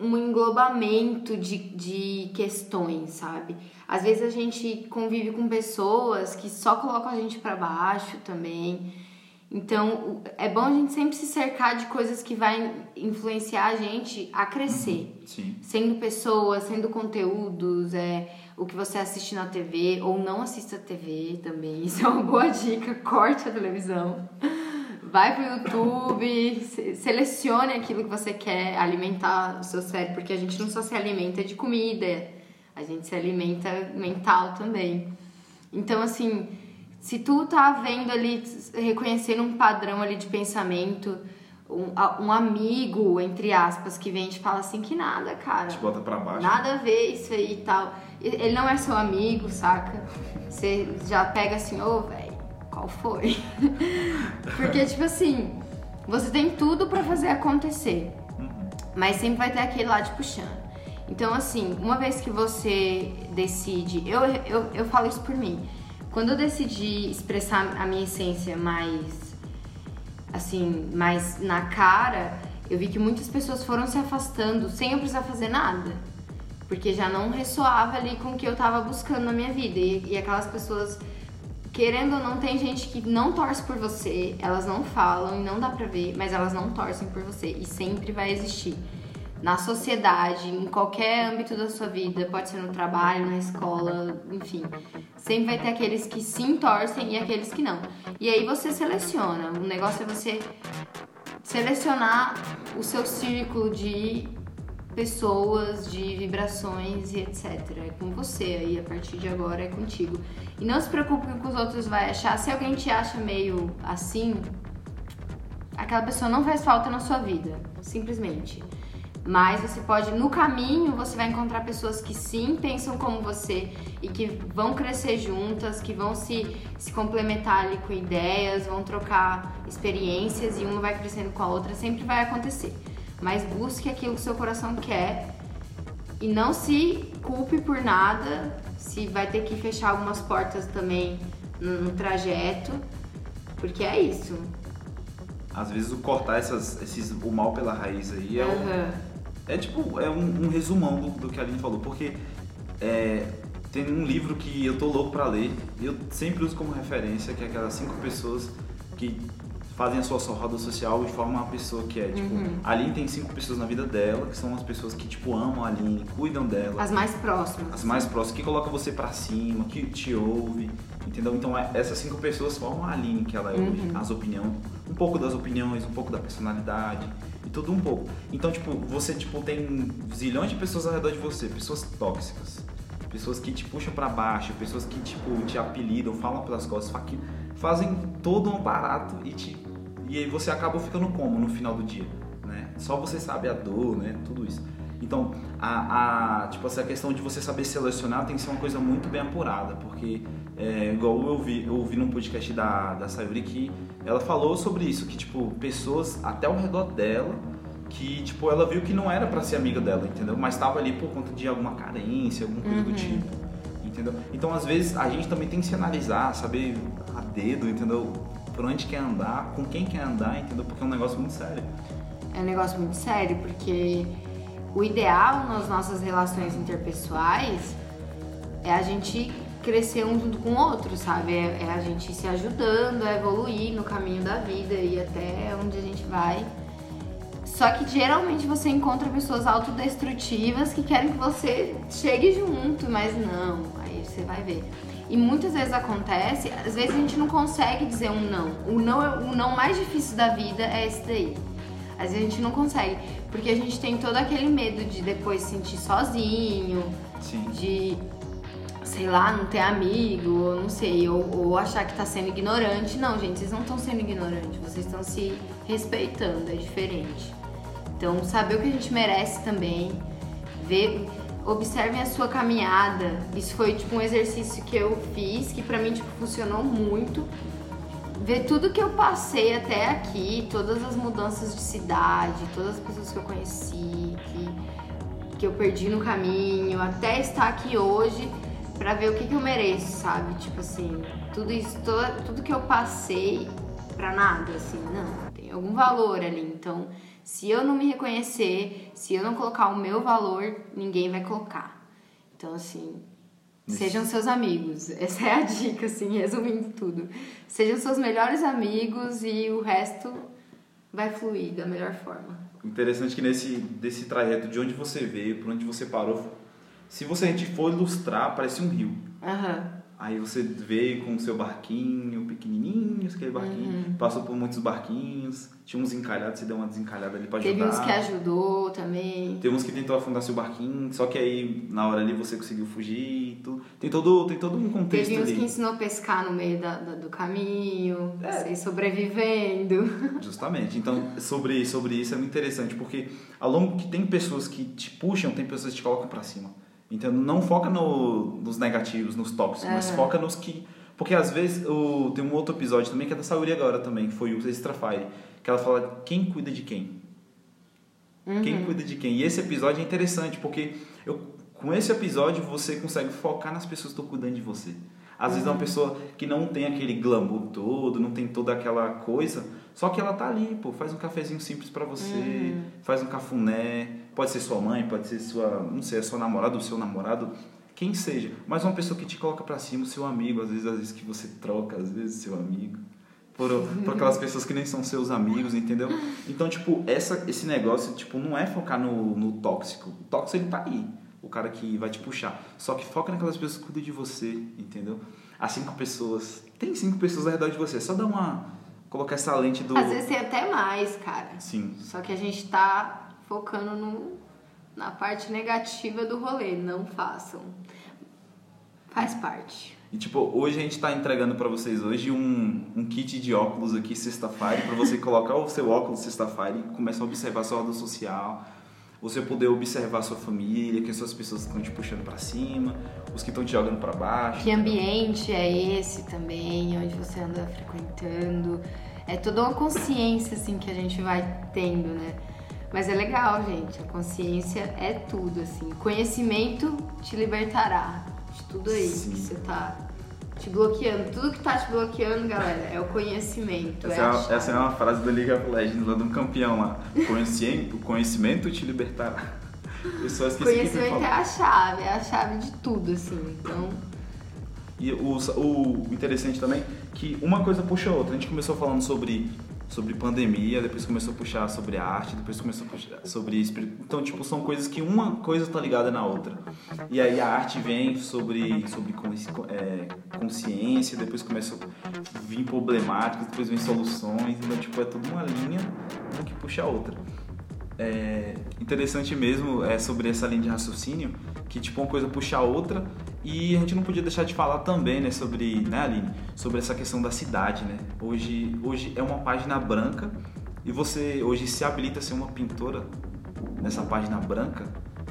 um englobamento de, de questões, sabe? Às vezes a gente convive com pessoas que só colocam a gente para baixo também. Então, é bom a gente sempre se cercar de coisas que vai influenciar a gente a crescer. Uhum. Sim. Sendo pessoas, sendo conteúdos, é, o que você assiste na TV, ou não assista a TV também. Isso é uma boa dica. Corte a televisão. Vai pro YouTube, selecione aquilo que você quer alimentar o seu cérebro, porque a gente não só se alimenta de comida, a gente se alimenta mental também. Então, assim, se tu tá vendo ali, reconhecendo um padrão ali de pensamento, um, um amigo, entre aspas, que vem e te fala assim, que nada, cara. Te bota pra baixo. Nada a ver isso aí e tal. Ele não é seu amigo, saca? Você já pega assim, ô, oh, velho, qual foi? Porque, tipo assim, você tem tudo para fazer acontecer. Uhum. Mas sempre vai ter aquele lá te puxando. Então, assim, uma vez que você decide, eu, eu, eu falo isso por mim. Quando eu decidi expressar a minha essência mais, assim, mais na cara, eu vi que muitas pessoas foram se afastando sem eu precisar fazer nada. Porque já não ressoava ali com o que eu tava buscando na minha vida. E, e aquelas pessoas, querendo ou não, tem gente que não torce por você, elas não falam e não dá pra ver, mas elas não torcem por você. E sempre vai existir na sociedade, em qualquer âmbito da sua vida, pode ser no trabalho, na escola, enfim. Sempre vai ter aqueles que sim torcem e aqueles que não. E aí você seleciona. O negócio é você selecionar o seu círculo de pessoas, de vibrações e etc. É com você aí, a partir de agora é contigo. E não se preocupe com o que os outros vão achar. Se alguém te acha meio assim, aquela pessoa não faz falta na sua vida, simplesmente. Mas você pode, no caminho, você vai encontrar pessoas que sim pensam como você e que vão crescer juntas, que vão se, se complementar ali com ideias, vão trocar experiências e uma vai crescendo com a outra, sempre vai acontecer. Mas busque aquilo que seu coração quer e não se culpe por nada, se vai ter que fechar algumas portas também no, no trajeto, porque é isso. Às vezes o cortar essas, esses, o mal pela raiz aí é uhum. o é tipo, é um, um resumão do, do, que a Aline falou, porque é, tem um livro que eu tô louco para ler, e eu sempre uso como referência, que é aquelas cinco pessoas que fazem a sua roda social e formam uma pessoa que é, tipo, uhum. a Aline tem cinco pessoas na vida dela, que são as pessoas que, tipo, amam a Aline, cuidam dela. As mais próximas. As mais próximas, que colocam você para cima, que te ouve, entendeu? Então, é, essas cinco pessoas formam a Aline que ela é uhum. hoje, as opiniões, um pouco das opiniões, um pouco da personalidade, e tudo um pouco. Então, tipo, você tipo tem zilhões de pessoas ao redor de você, pessoas tóxicas, pessoas que te puxam para baixo, pessoas que tipo te apelidam, falam pelas costas, fazem todo um aparato e te e aí você acaba ficando como no final do dia, né? Só você sabe a dor, né? Tudo isso. Então, a, a, tipo, essa questão de você saber selecionar tem que ser uma coisa muito bem apurada, porque, é, igual eu vi, eu ouvi num podcast da, da Sayuri que ela falou sobre isso, que, tipo, pessoas até ao redor dela, que, tipo, ela viu que não era para ser amiga dela, entendeu? Mas estava ali por conta de alguma carência, alguma coisa uhum. do tipo, entendeu? Então, às vezes, a gente também tem que se analisar, saber a dedo, entendeu? Por onde quer andar, com quem quer andar, entendeu? Porque é um negócio muito sério. É um negócio muito sério, porque o ideal nas nossas relações interpessoais é a gente crescer um junto com o outro, sabe? É, é, a gente se ajudando a evoluir no caminho da vida e até onde a gente vai. Só que geralmente você encontra pessoas autodestrutivas que querem que você chegue junto, mas não, aí você vai ver. E muitas vezes acontece, às vezes a gente não consegue dizer um não. O não, é, o não mais difícil da vida é esse daí. Às vezes a gente não consegue, porque a gente tem todo aquele medo de depois se sentir sozinho, Sim. de sei lá, não ter amigo, não sei, ou, ou, achar que tá sendo ignorante. Não, gente, vocês não estão sendo ignorantes, vocês estão se respeitando, é diferente. Então, saber o que a gente merece também, ver, observem a sua caminhada. Isso foi tipo um exercício que eu fiz, que pra mim tipo, funcionou muito. Ver tudo que eu passei até aqui, todas as mudanças de cidade, todas as pessoas que eu conheci, que, que eu perdi no caminho, até estar aqui hoje para ver o que, que eu mereço, sabe? Tipo assim, tudo isso, todo, tudo que eu passei pra nada, assim, não, tem algum valor ali. Então, se eu não me reconhecer, se eu não colocar o meu valor, ninguém vai colocar. Então, assim, Sejam seus amigos. Essa é a dica, assim, resumindo tudo. Sejam seus melhores amigos e o resto vai fluir da melhor forma. Interessante que nesse desse trajeto de onde você veio, por onde você parou, se você a gente for ilustrar, parece um rio. Aham. Aí você veio com o seu barquinho pequenininho, aquele barquinho, Uhum. passou por muitos barquinhos, tinha uns encalhados, você deu uma desencalhada ali pra ajudar. Teve uns que ajudou também. Tem uns que tentou afundar seu barquinho, só que aí na hora ali você conseguiu fugir e tudo. Tem todo, tem todo um contexto Teve uns ali. que ensinou a pescar no meio da, da- do caminho, É. sobrevivendo. Justamente. Então, sobre, sobre isso é muito interessante, porque ao longo que tem pessoas que te puxam, tem pessoas que te colocam pra cima. Então, não foca no, nos negativos, nos tóxicos, mas Aham. foca nos que... Porque às vezes, o, tem um outro episódio também, que é da Saúde agora também, que foi o Extra Fire, que ela fala quem cuida de quem. Uhum. Quem cuida de quem. E esse episódio é interessante, porque eu, com esse episódio você consegue focar nas pessoas que estão cuidando de você. Às vezes é uma pessoa que não tem aquele glamour todo, não tem toda aquela coisa, só que ela tá ali, pô, faz um cafezinho simples pra você, Uhum. faz um cafuné, pode ser sua mãe, pode ser sua, não sei, a sua namorada, o seu namorado, quem seja, mas uma pessoa que te coloca pra cima, o seu amigo, às vezes, às vezes que você troca, às vezes seu amigo. Por, por aquelas pessoas que nem são seus amigos, entendeu? Então, tipo, essa, esse negócio, tipo, não é focar no, no tóxico. O tóxico, ele tá aí. O cara que vai te puxar. Só que foca naquelas pessoas que cuidam de você, entendeu? As cinco pessoas. Tem cinco pessoas ao redor de você. É só dar uma... Colocar essa lente do... Às vezes tem até mais, cara. Sim. Só que a gente tá focando no, na parte negativa do rolê. Não façam. Faz parte. E tipo, hoje a gente tá entregando pra vocês hoje um, um kit de óculos aqui sexta-feira para você colocar o seu óculos sexta-feira e começar a observar sua roda social, você poder observar sua família, quem são as pessoas que estão te puxando pra cima, os que estão te jogando pra baixo. Que ambiente é esse também, onde você anda frequentando. É toda uma consciência, assim, que a gente vai tendo, né? Mas é legal, gente. A consciência é tudo, assim. Conhecimento te libertará de tudo Sim. que você tá te bloqueando. Tudo que tá te bloqueando, galera, é o conhecimento. Essa é é, uma, chave. essa é uma frase do League of Legends, lá de um campeão lá. Conhecimento, o conhecimento te libertará. Eu só esqueci Conhecimento é falar. a chave, é a chave de tudo, assim. Então, E o, o interessante também que uma coisa puxa a outra. A gente começou falando sobre, sobre pandemia, depois começou a puxar sobre arte, depois começou a puxar sobre espírito. Então, tipo, são coisas que uma coisa tá ligada na outra. E aí a arte vem sobre, sobre é, consciência, depois começa a vir problemáticas, depois vem soluções. Então, tipo, é tudo uma linha uma que puxa a outra. É interessante mesmo é sobre essa linha de raciocínio, que tipo uma coisa puxa a outra e a gente não podia deixar de falar também, né, sobre, né, Aline, sobre essa questão da cidade, né? Hoje, hoje é uma página branca e você hoje se habilita a ser uma pintora nessa página branca,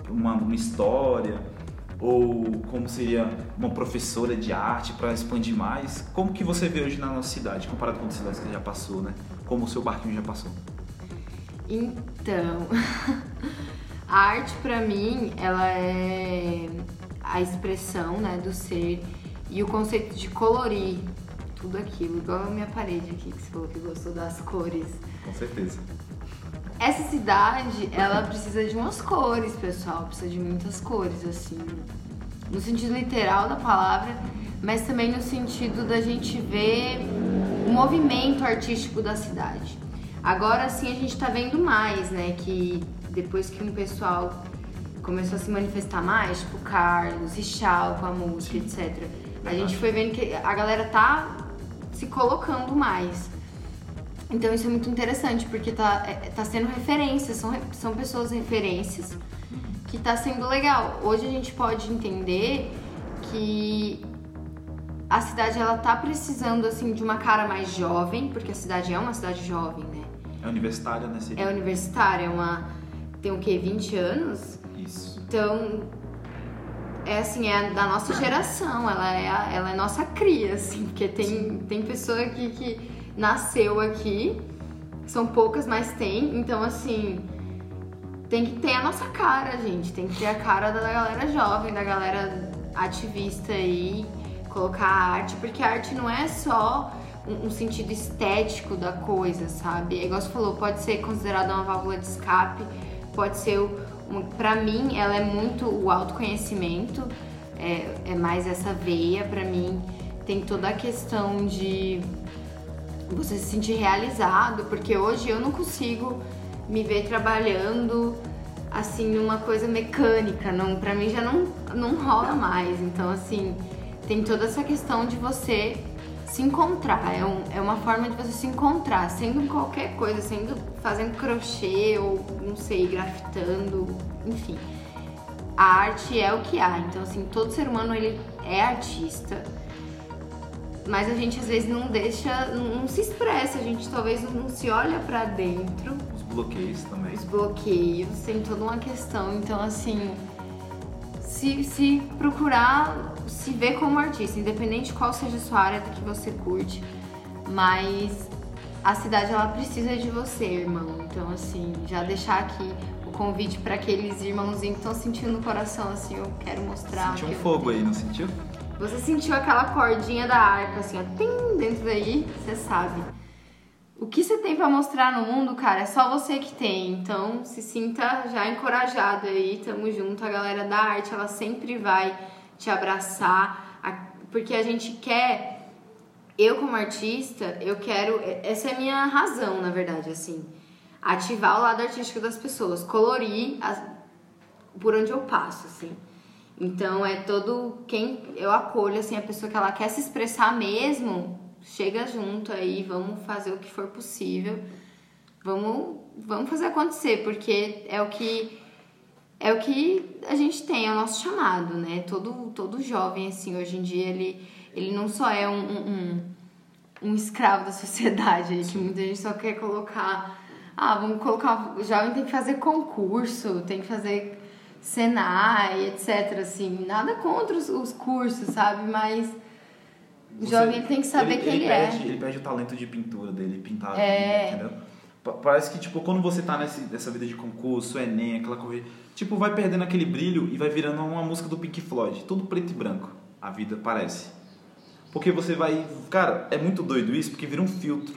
uma, uma história ou como seria uma professora de arte para expandir mais. Como que você vê hoje na nossa cidade, comparado com outras cidades que você já passou, né? Como o seu barquinho já passou? Então, a arte pra mim, ela é a expressão, né, do ser e o conceito de colorir tudo aquilo, igual a minha parede aqui que você falou que gostou das cores. Com certeza. Essa cidade, ela precisa de umas cores, pessoal, precisa de muitas cores, assim, no sentido literal da palavra, mas também no sentido da gente ver o movimento artístico da cidade. Agora sim a gente tá vendo mais, né, que depois que um pessoal começou a se manifestar mais, tipo Carlos, Richal com a música, etc. A gente foi vendo que a galera tá se colocando mais. Então isso é muito interessante, porque tá, é- tá sendo referência, são, são pessoas referências que tá sendo legal. Hoje a gente pode entender que a cidade ela tá precisando assim de uma cara mais jovem, porque a cidade é uma cidade jovem, né? É universitária, né? Seria? É universitária, é uma tem o quê? 20 anos? Então, é assim, é da nossa geração, ela é, a- ela é nossa cria, assim, porque tem, tem pessoa aqui que nasceu aqui, são poucas, mas tem, então assim, tem que ter a nossa cara, gente, tem que ter a cara da galera jovem, da galera ativista aí, colocar a arte, porque a arte não é só um, um sentido estético da coisa, sabe? É igual você falou, pode ser considerada uma válvula de escape, pode ser, o- pra mim, ela é muito o autoconhecimento, é, é mais essa veia para mim. Tem toda a questão de você se sentir realizado, porque hoje eu não consigo me ver trabalhando assim numa coisa mecânica, não, para mim já não não rola mais. Então assim, tem toda essa questão de você se encontrar, é, um, é uma forma de você se encontrar, sendo qualquer coisa, sendo fazendo crochê ou não sei, grafitando, enfim. A arte é o que há. Então assim, todo ser humano ele é artista mas a gente às vezes não deixa, não se expressa, a gente talvez não se olha para dentro. Os bloqueios também. Os bloqueios, tem toda uma questão. Então, assim, se, se procurar se ver como artista, independente qual seja a sua área que você curte, mas a cidade ela precisa de você, irmão. Então, assim, já deixar aqui o convite para aqueles irmãozinhos que estão sentindo no coração, assim, eu quero mostrar. Sentiu um fogo aí, não sentiu? Você sentiu aquela cordinha da harpa, assim, ó, tem dentro daí, você sabe. O que você tem para mostrar no mundo, cara, é só você que tem. Então, se sinta já encorajado aí, tamo junto. A galera da arte, ela sempre vai te abraçar, porque a gente quer. Eu, como artista, eu quero. Essa é a minha razão, na verdade, assim. Ativar o lado artístico das pessoas, colorir as, por onde eu passo, assim. Então é todo quem eu acolho assim a pessoa que ela quer se expressar mesmo, chega junto aí, vamos fazer o que for possível. Vamos, vamos fazer acontecer, porque é o que é o que a gente tem, é o nosso chamado, né? Todo todo jovem assim, hoje em dia ele ele não só é um, um, um escravo da sociedade, que muita gente só quer colocar ah, vamos colocar, o jovem tem que fazer concurso, tem que fazer Senai, etc. Assim, nada contra os, os cursos, sabe? Mas o jovem tem que saber ele, quem ele, ele perde, é. Ele perde o talento de pintura dele, pintar, é... entendeu? Parece que, tipo, quando você tá nesse, nessa vida de concurso, Enem, aquela corrida, tipo, vai perdendo aquele brilho e vai virando uma música do Pink Floyd. Tudo preto e branco. A vida parece. Porque você vai... Cara, é muito doido isso, porque vira um filtro.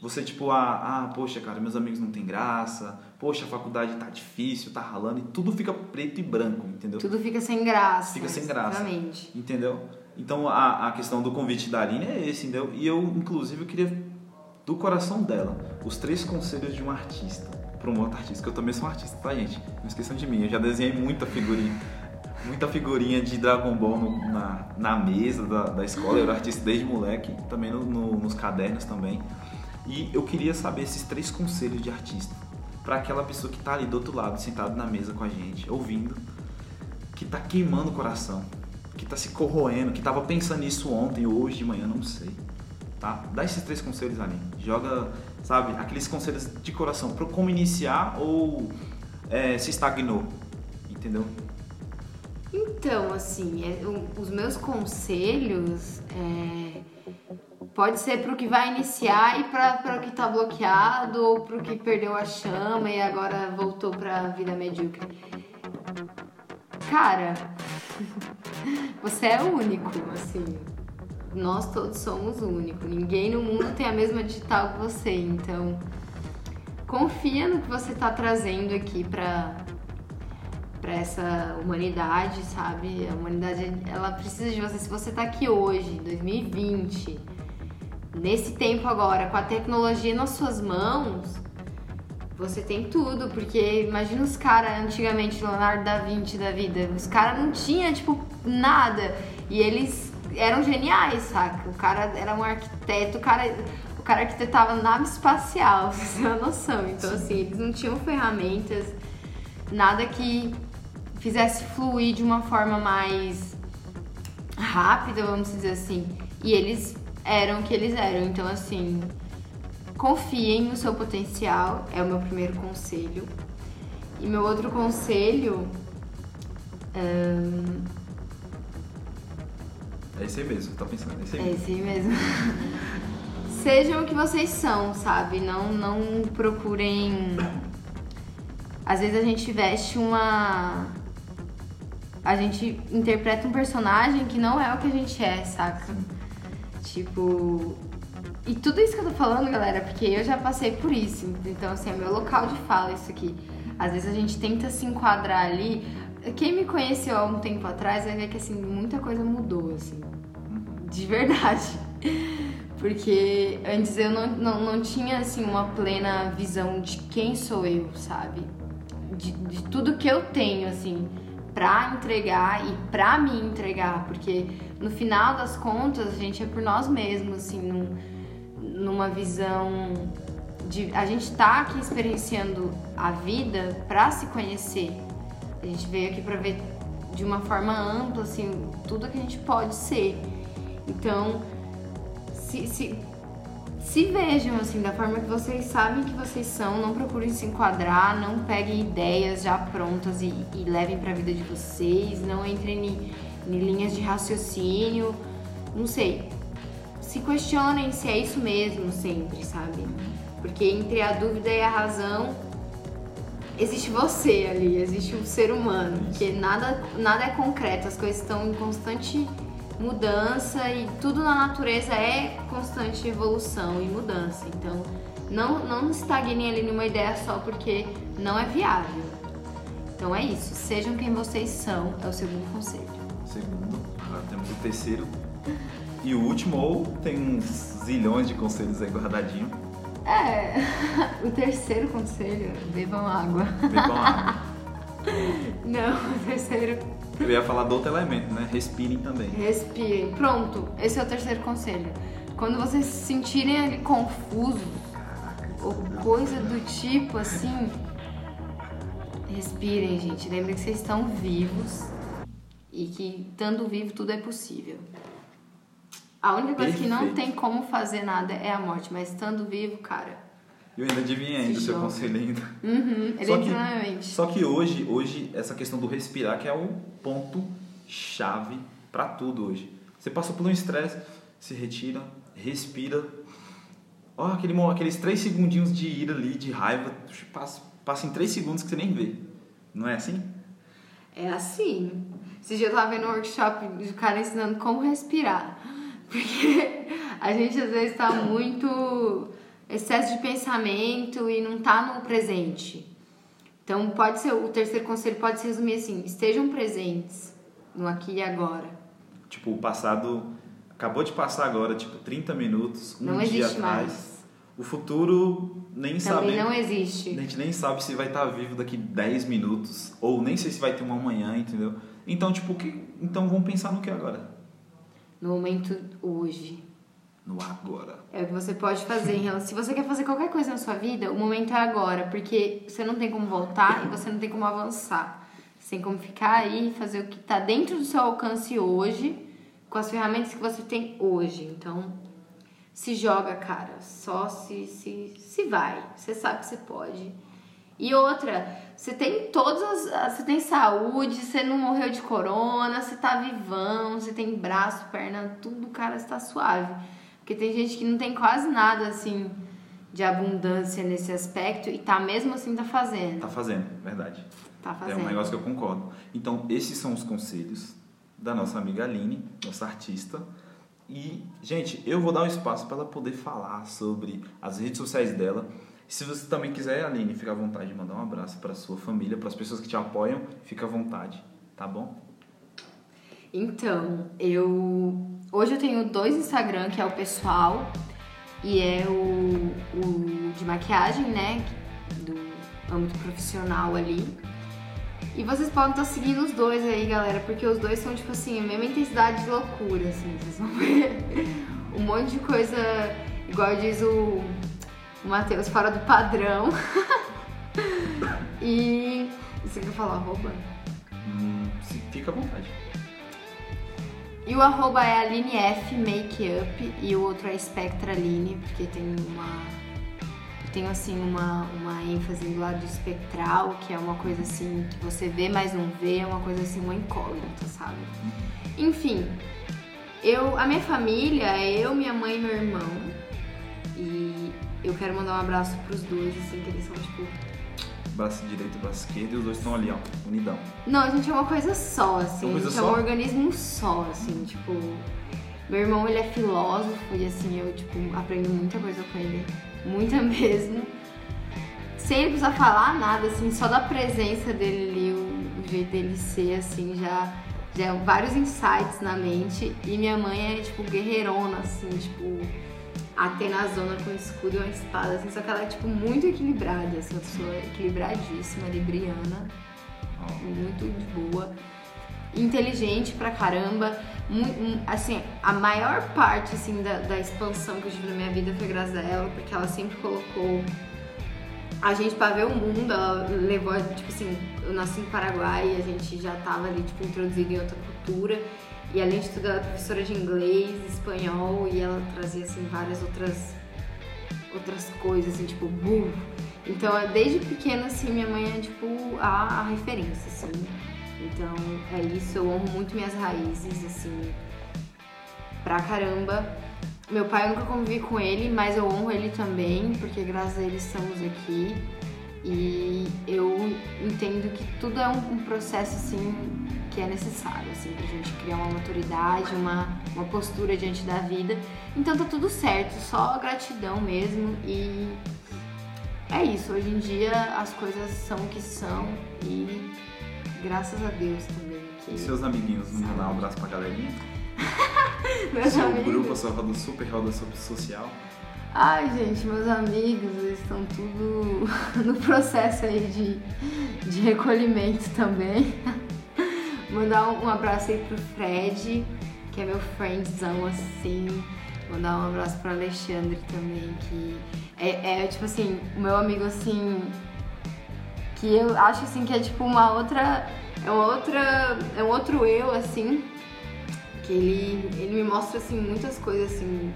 Você, tipo, ah, ah, poxa, cara, meus amigos não tem graça, poxa, a faculdade tá difícil, tá ralando, e tudo fica preto e branco, entendeu? Tudo fica sem graça. Fica sem graça. Entendeu? Então a, a questão do convite da Aline é esse, entendeu? E eu, inclusive, eu queria, do coração dela, os três conselhos de um artista, para um outro artista, que eu também sou um artista, tá, gente? Não esqueçam de mim, eu já desenhei muita figurinha. Muita figurinha de Dragon Ball no, na, na mesa da, da escola, eu era artista desde moleque, também no, no, nos cadernos também. E eu queria saber esses três conselhos de artista para aquela pessoa que está ali do outro lado, sentado na mesa com a gente, ouvindo, que está queimando o coração, que está se corroendo, que estava pensando nisso ontem hoje de manhã, não sei. Tá? Dá esses três conselhos ali. Joga, sabe, aqueles conselhos de coração para como iniciar ou é, se estagnou, entendeu? Então, assim, é, os meus conselhos é, Pode ser pro que vai iniciar e para o que tá bloqueado ou pro que perdeu a chama e agora voltou pra vida medíocre. Cara, você é único, assim. Nós todos somos únicos. Ninguém no mundo tem a mesma digital que você, então confia no que você tá trazendo aqui pra, para essa humanidade, sabe? A humanidade, ela precisa de você. Se você tá aqui hoje, 2020, nesse tempo agora, com a tecnologia nas suas mãos, você tem tudo, porque imagina os caras antigamente, Leonardo da Vinci da vida, os caras não tinham, tipo, nada. E eles eram geniais, saca? O cara era um arquiteto, o cara, o cara arquitetava nave espacial, você tem uma noção. Então, assim, eles não tinham ferramentas, nada que fizesse fluir de uma forma mais rápida, vamos dizer assim. E eles eram o que eles eram. Então, assim, confiem no seu potencial, é o meu primeiro conselho. E meu outro conselho. Hum... É esse aí mesmo, tá pensando, é esse aí É esse aí mesmo. Sejam o que vocês são, sabe? Não, não procurem. Às vezes a gente veste uma. A gente interpreta um personagem que não é o que a gente é, saca? Tipo. E tudo isso que eu tô falando, galera, porque eu já passei por isso. Então, assim, é meu local de fala isso aqui. Às vezes a gente tenta se enquadrar ali. quem me conheceu há um tempo atrás vai ver que assim, muita coisa mudou, assim. De verdade. Porque antes eu não, não, não tinha assim uma plena visão de quem sou eu, sabe? De, de tudo que eu tenho, assim, pra entregar e pra me entregar. Porque no final das contas a gente é por nós mesmos, assim, num, numa visão de. A gente tá aqui experienciando a vida pra se conhecer. A gente veio aqui pra ver de uma forma ampla, assim, tudo que a gente pode ser. Então, se, se, se vejam assim, da forma que vocês sabem que vocês são, não procurem se enquadrar, não peguem ideias já prontas e, e levem para a vida de vocês, não entrem em, em linhas de raciocínio, não sei. Se questionem se é isso mesmo sempre, sabe? Porque entre a dúvida e a razão existe você ali, existe o ser humano, porque nada, nada é concreto, as coisas estão em constante mudança e tudo na natureza é constante evolução e mudança. Então, não, não estagnem ali numa ideia só porque não é viável. Então é isso, sejam quem vocês são, é o segundo conselho. Segundo, agora temos o terceiro e o último, ou tem uns zilhões de conselhos aí guardadinho. É, o terceiro conselho, bebam água. Bebam água. Não, o terceiro eu ia falar do outro elemento, né? Respirem também. Respirem. Pronto, esse é o terceiro conselho. Quando vocês se sentirem ali confusos ou coisa do tipo assim, respirem, gente. Lembrem que vocês estão vivos e que estando vivo tudo é possível. A única coisa Perfeito. que não tem como fazer nada é a morte, mas estando vivo, cara, eu ainda adivinhei ainda o seu conselho ainda. Uhum, só que, só que hoje, hoje, essa questão do respirar que é o ponto chave para tudo hoje. Você passou por um estresse, se retira, respira. Ó, aquele, aqueles três segundinhos de ira ali, de raiva, passa, passa em três segundos que você nem vê. Não é assim? É assim. Esse dia eu tava vendo um workshop de cara ensinando como respirar. Porque a gente às vezes tá muito excesso de pensamento e não tá no presente. Então pode ser o terceiro conselho pode se resumir assim: estejam presentes no aqui e agora. Tipo, o passado acabou de passar agora, tipo, 30 minutos, um não dia atrás. Mais. O futuro nem sabe. Não existe. A gente nem sabe se vai estar vivo daqui 10 minutos ou nem sei se vai ter uma manhã, entendeu? Então, tipo, que então vamos pensar no que agora? No momento hoje no agora. É o que você pode fazer. Se você quer fazer qualquer coisa na sua vida, o momento é agora, porque você não tem como voltar e você não tem como avançar. Você tem como ficar aí e fazer o que está dentro do seu alcance hoje, com as ferramentas que você tem hoje. Então, se joga, cara. Só se, se, se vai. Você sabe que você pode. E outra, você tem todas as. Você tem saúde, você não morreu de corona, você tá vivão, você tem braço, perna, tudo, cara, está suave. Porque tem gente que não tem quase nada assim de abundância nesse aspecto e tá mesmo assim tá fazendo. Tá fazendo, verdade. Tá fazendo. É um negócio que eu concordo. Então, esses são os conselhos da nossa amiga Aline, nossa artista. E, gente, eu vou dar um espaço para ela poder falar sobre as redes sociais dela. Se você também quiser, Aline, fica à vontade de mandar um abraço para sua família, para as pessoas que te apoiam, fica à vontade, tá bom? Então, eu Hoje eu tenho dois Instagram, que é o pessoal e é o, o de maquiagem, né? Do âmbito profissional ali. E vocês podem estar seguindo os dois aí, galera, porque os dois são, tipo assim, a mesma intensidade de loucura, assim, vocês vão ver um monte de coisa, igual diz o, o Matheus, fora do padrão. e. Você quer falar arroba? Hum, fica à vontade. E o arroba é Aline F Makeup e o outro é Spectra Aline, porque tem uma. Tem assim uma, uma ênfase do lado espectral, que é uma coisa assim que você vê, mas não vê, é uma coisa assim, uma incógnita, sabe? Enfim, eu, a minha família é eu, minha mãe e meu irmão. E eu quero mandar um abraço pros dois, assim, que eles são tipo braço direito e braço esquerdo e os dois estão ali, ó, unidão. Não, a gente é uma coisa só, assim. Uma a gente é um organismo só, assim, tipo. Meu irmão, ele é filósofo e assim, eu, tipo, aprendo muita coisa com ele. Muita mesmo. Sem ele precisar falar nada, assim, só da presença dele ali, eu do jeito dele ser, assim, já, já vários insights na mente. E minha mãe é, tipo, guerreirona, assim, tipo, zona com escudo e uma espada, assim, só que ela é, tipo, muito equilibrada, assim, pessoa equilibradíssima, libriana, muito boa inteligente pra caramba. Assim, a maior parte assim, da, da expansão que eu tive na minha vida foi graças a ela, porque ela sempre colocou a gente pra ver o mundo. Ela levou, tipo assim, eu nasci no Paraguai e a gente já tava ali, tipo, introduzido em outra cultura. E além de tudo, ela é professora de inglês, espanhol e ela trazia, assim, várias outras outras coisas, assim, tipo, burro. Então, desde pequena, assim, minha mãe é, tipo, a, a referência, assim. Então é isso, eu amo muito minhas raízes, assim, pra caramba. Meu pai eu nunca convivi com ele, mas eu honro ele também, porque graças a ele estamos aqui. E eu entendo que tudo é um, um processo assim que é necessário, assim, pra gente criar uma maturidade, uma, uma postura diante da vida. Então tá tudo certo, só gratidão mesmo e é isso. Hoje em dia as coisas são o que são e Graças a Deus também. Que... E seus amiguinhos, não mandar um abraço pra galerinha? meus Seu amigos. grupo, a sua roda super roda social? Ai, gente, meus amigos estão tudo no processo aí de, de recolhimento também. Mandar um abraço aí pro Fred, que é meu friendzão assim. Mandar um abraço pro Alexandre também, que é, é tipo assim, o meu amigo assim, que eu acho assim que é tipo uma outra é uma outra é um outro eu assim que ele ele me mostra assim muitas coisas assim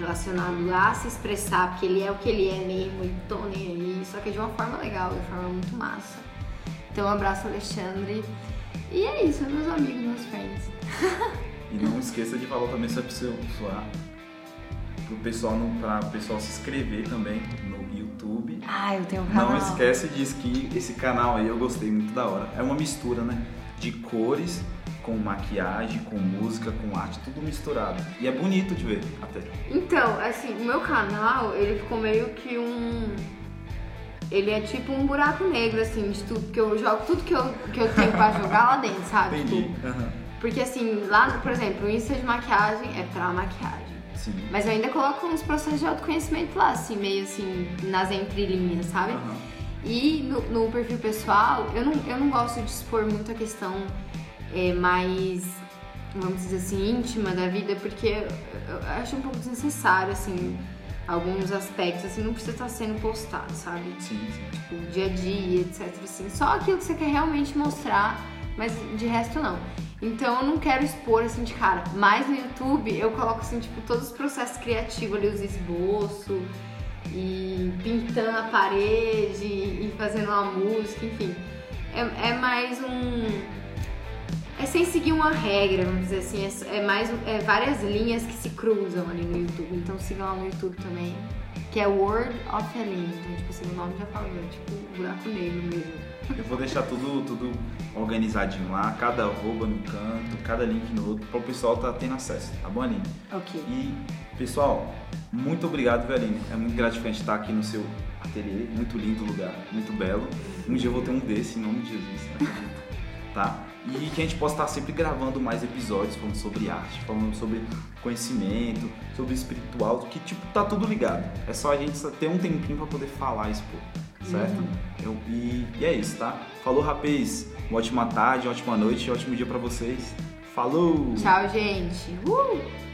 relacionado a se expressar porque ele é o que ele é mesmo e tô nem aí só que de uma forma legal de uma forma muito massa então um abraço Alexandre e é isso meus amigos meus friends e não esqueça de falar também sobre seu sua pro pessoal para o pessoal se inscrever também no YouTube. Ah, eu tenho um canal. Não esquece disso que esse canal aí eu gostei muito da hora. É uma mistura, né? De cores com maquiagem, com música, com arte, tudo misturado. E é bonito de ver até. Então, assim, o meu canal, ele ficou meio que um ele é tipo um buraco negro, assim, de tudo, que eu jogo tudo que eu, que eu tenho pra jogar lá dentro, sabe? Entendi. Tipo, uhum. Porque assim, lá, por exemplo, o Insta de maquiagem é pra maquiagem. Sim. Mas eu ainda coloco uns processos de autoconhecimento lá, assim, meio assim, nas entrelinhas, sabe? Uhum. E no, no, perfil pessoal, eu não, eu não gosto de expor muito a questão é, mais, vamos dizer assim, íntima da vida, porque eu, eu acho um pouco desnecessário, assim, alguns aspectos, assim, não precisa estar sendo postado, sabe? Sim, sim. Tipo, dia a dia, etc, assim. Só aquilo que você quer realmente mostrar, mas de resto não. Então eu não quero expor assim de cara. Mas no YouTube eu coloco assim, tipo, todos os processos criativos ali, os esboços, e pintando a parede, e fazendo uma música, enfim. É, é mais um. É sem seguir uma regra, vamos dizer assim. É, é mais é várias linhas que se cruzam ali no YouTube. Então sigam lá no YouTube também. Que é Word of Aline. Então, tipo assim, o nome já falou, é tipo buraco negro mesmo. Eu vou deixar tudo, tudo organizadinho lá, cada arroba no canto, cada link no outro, para o pessoal estar tá tendo acesso, tá bom, Aline? Ok. E, pessoal, muito obrigado, viu, Aline? É muito gratificante estar aqui no seu ateliê, muito lindo lugar, muito belo. Um dia eu vou ter um desse, em nome de Jesus, né? tá? E que a gente possa estar sempre gravando mais episódios falando sobre arte, falando sobre conhecimento, sobre espiritual, que tipo, tá tudo ligado. É só a gente ter um tempinho para poder falar isso, pô certo? Uhum. Eu, e, e, é isso, tá? Falou, rapaz. Uma ótima tarde, uma ótima noite, um ótimo dia para vocês. Falou! Tchau, gente! Uh!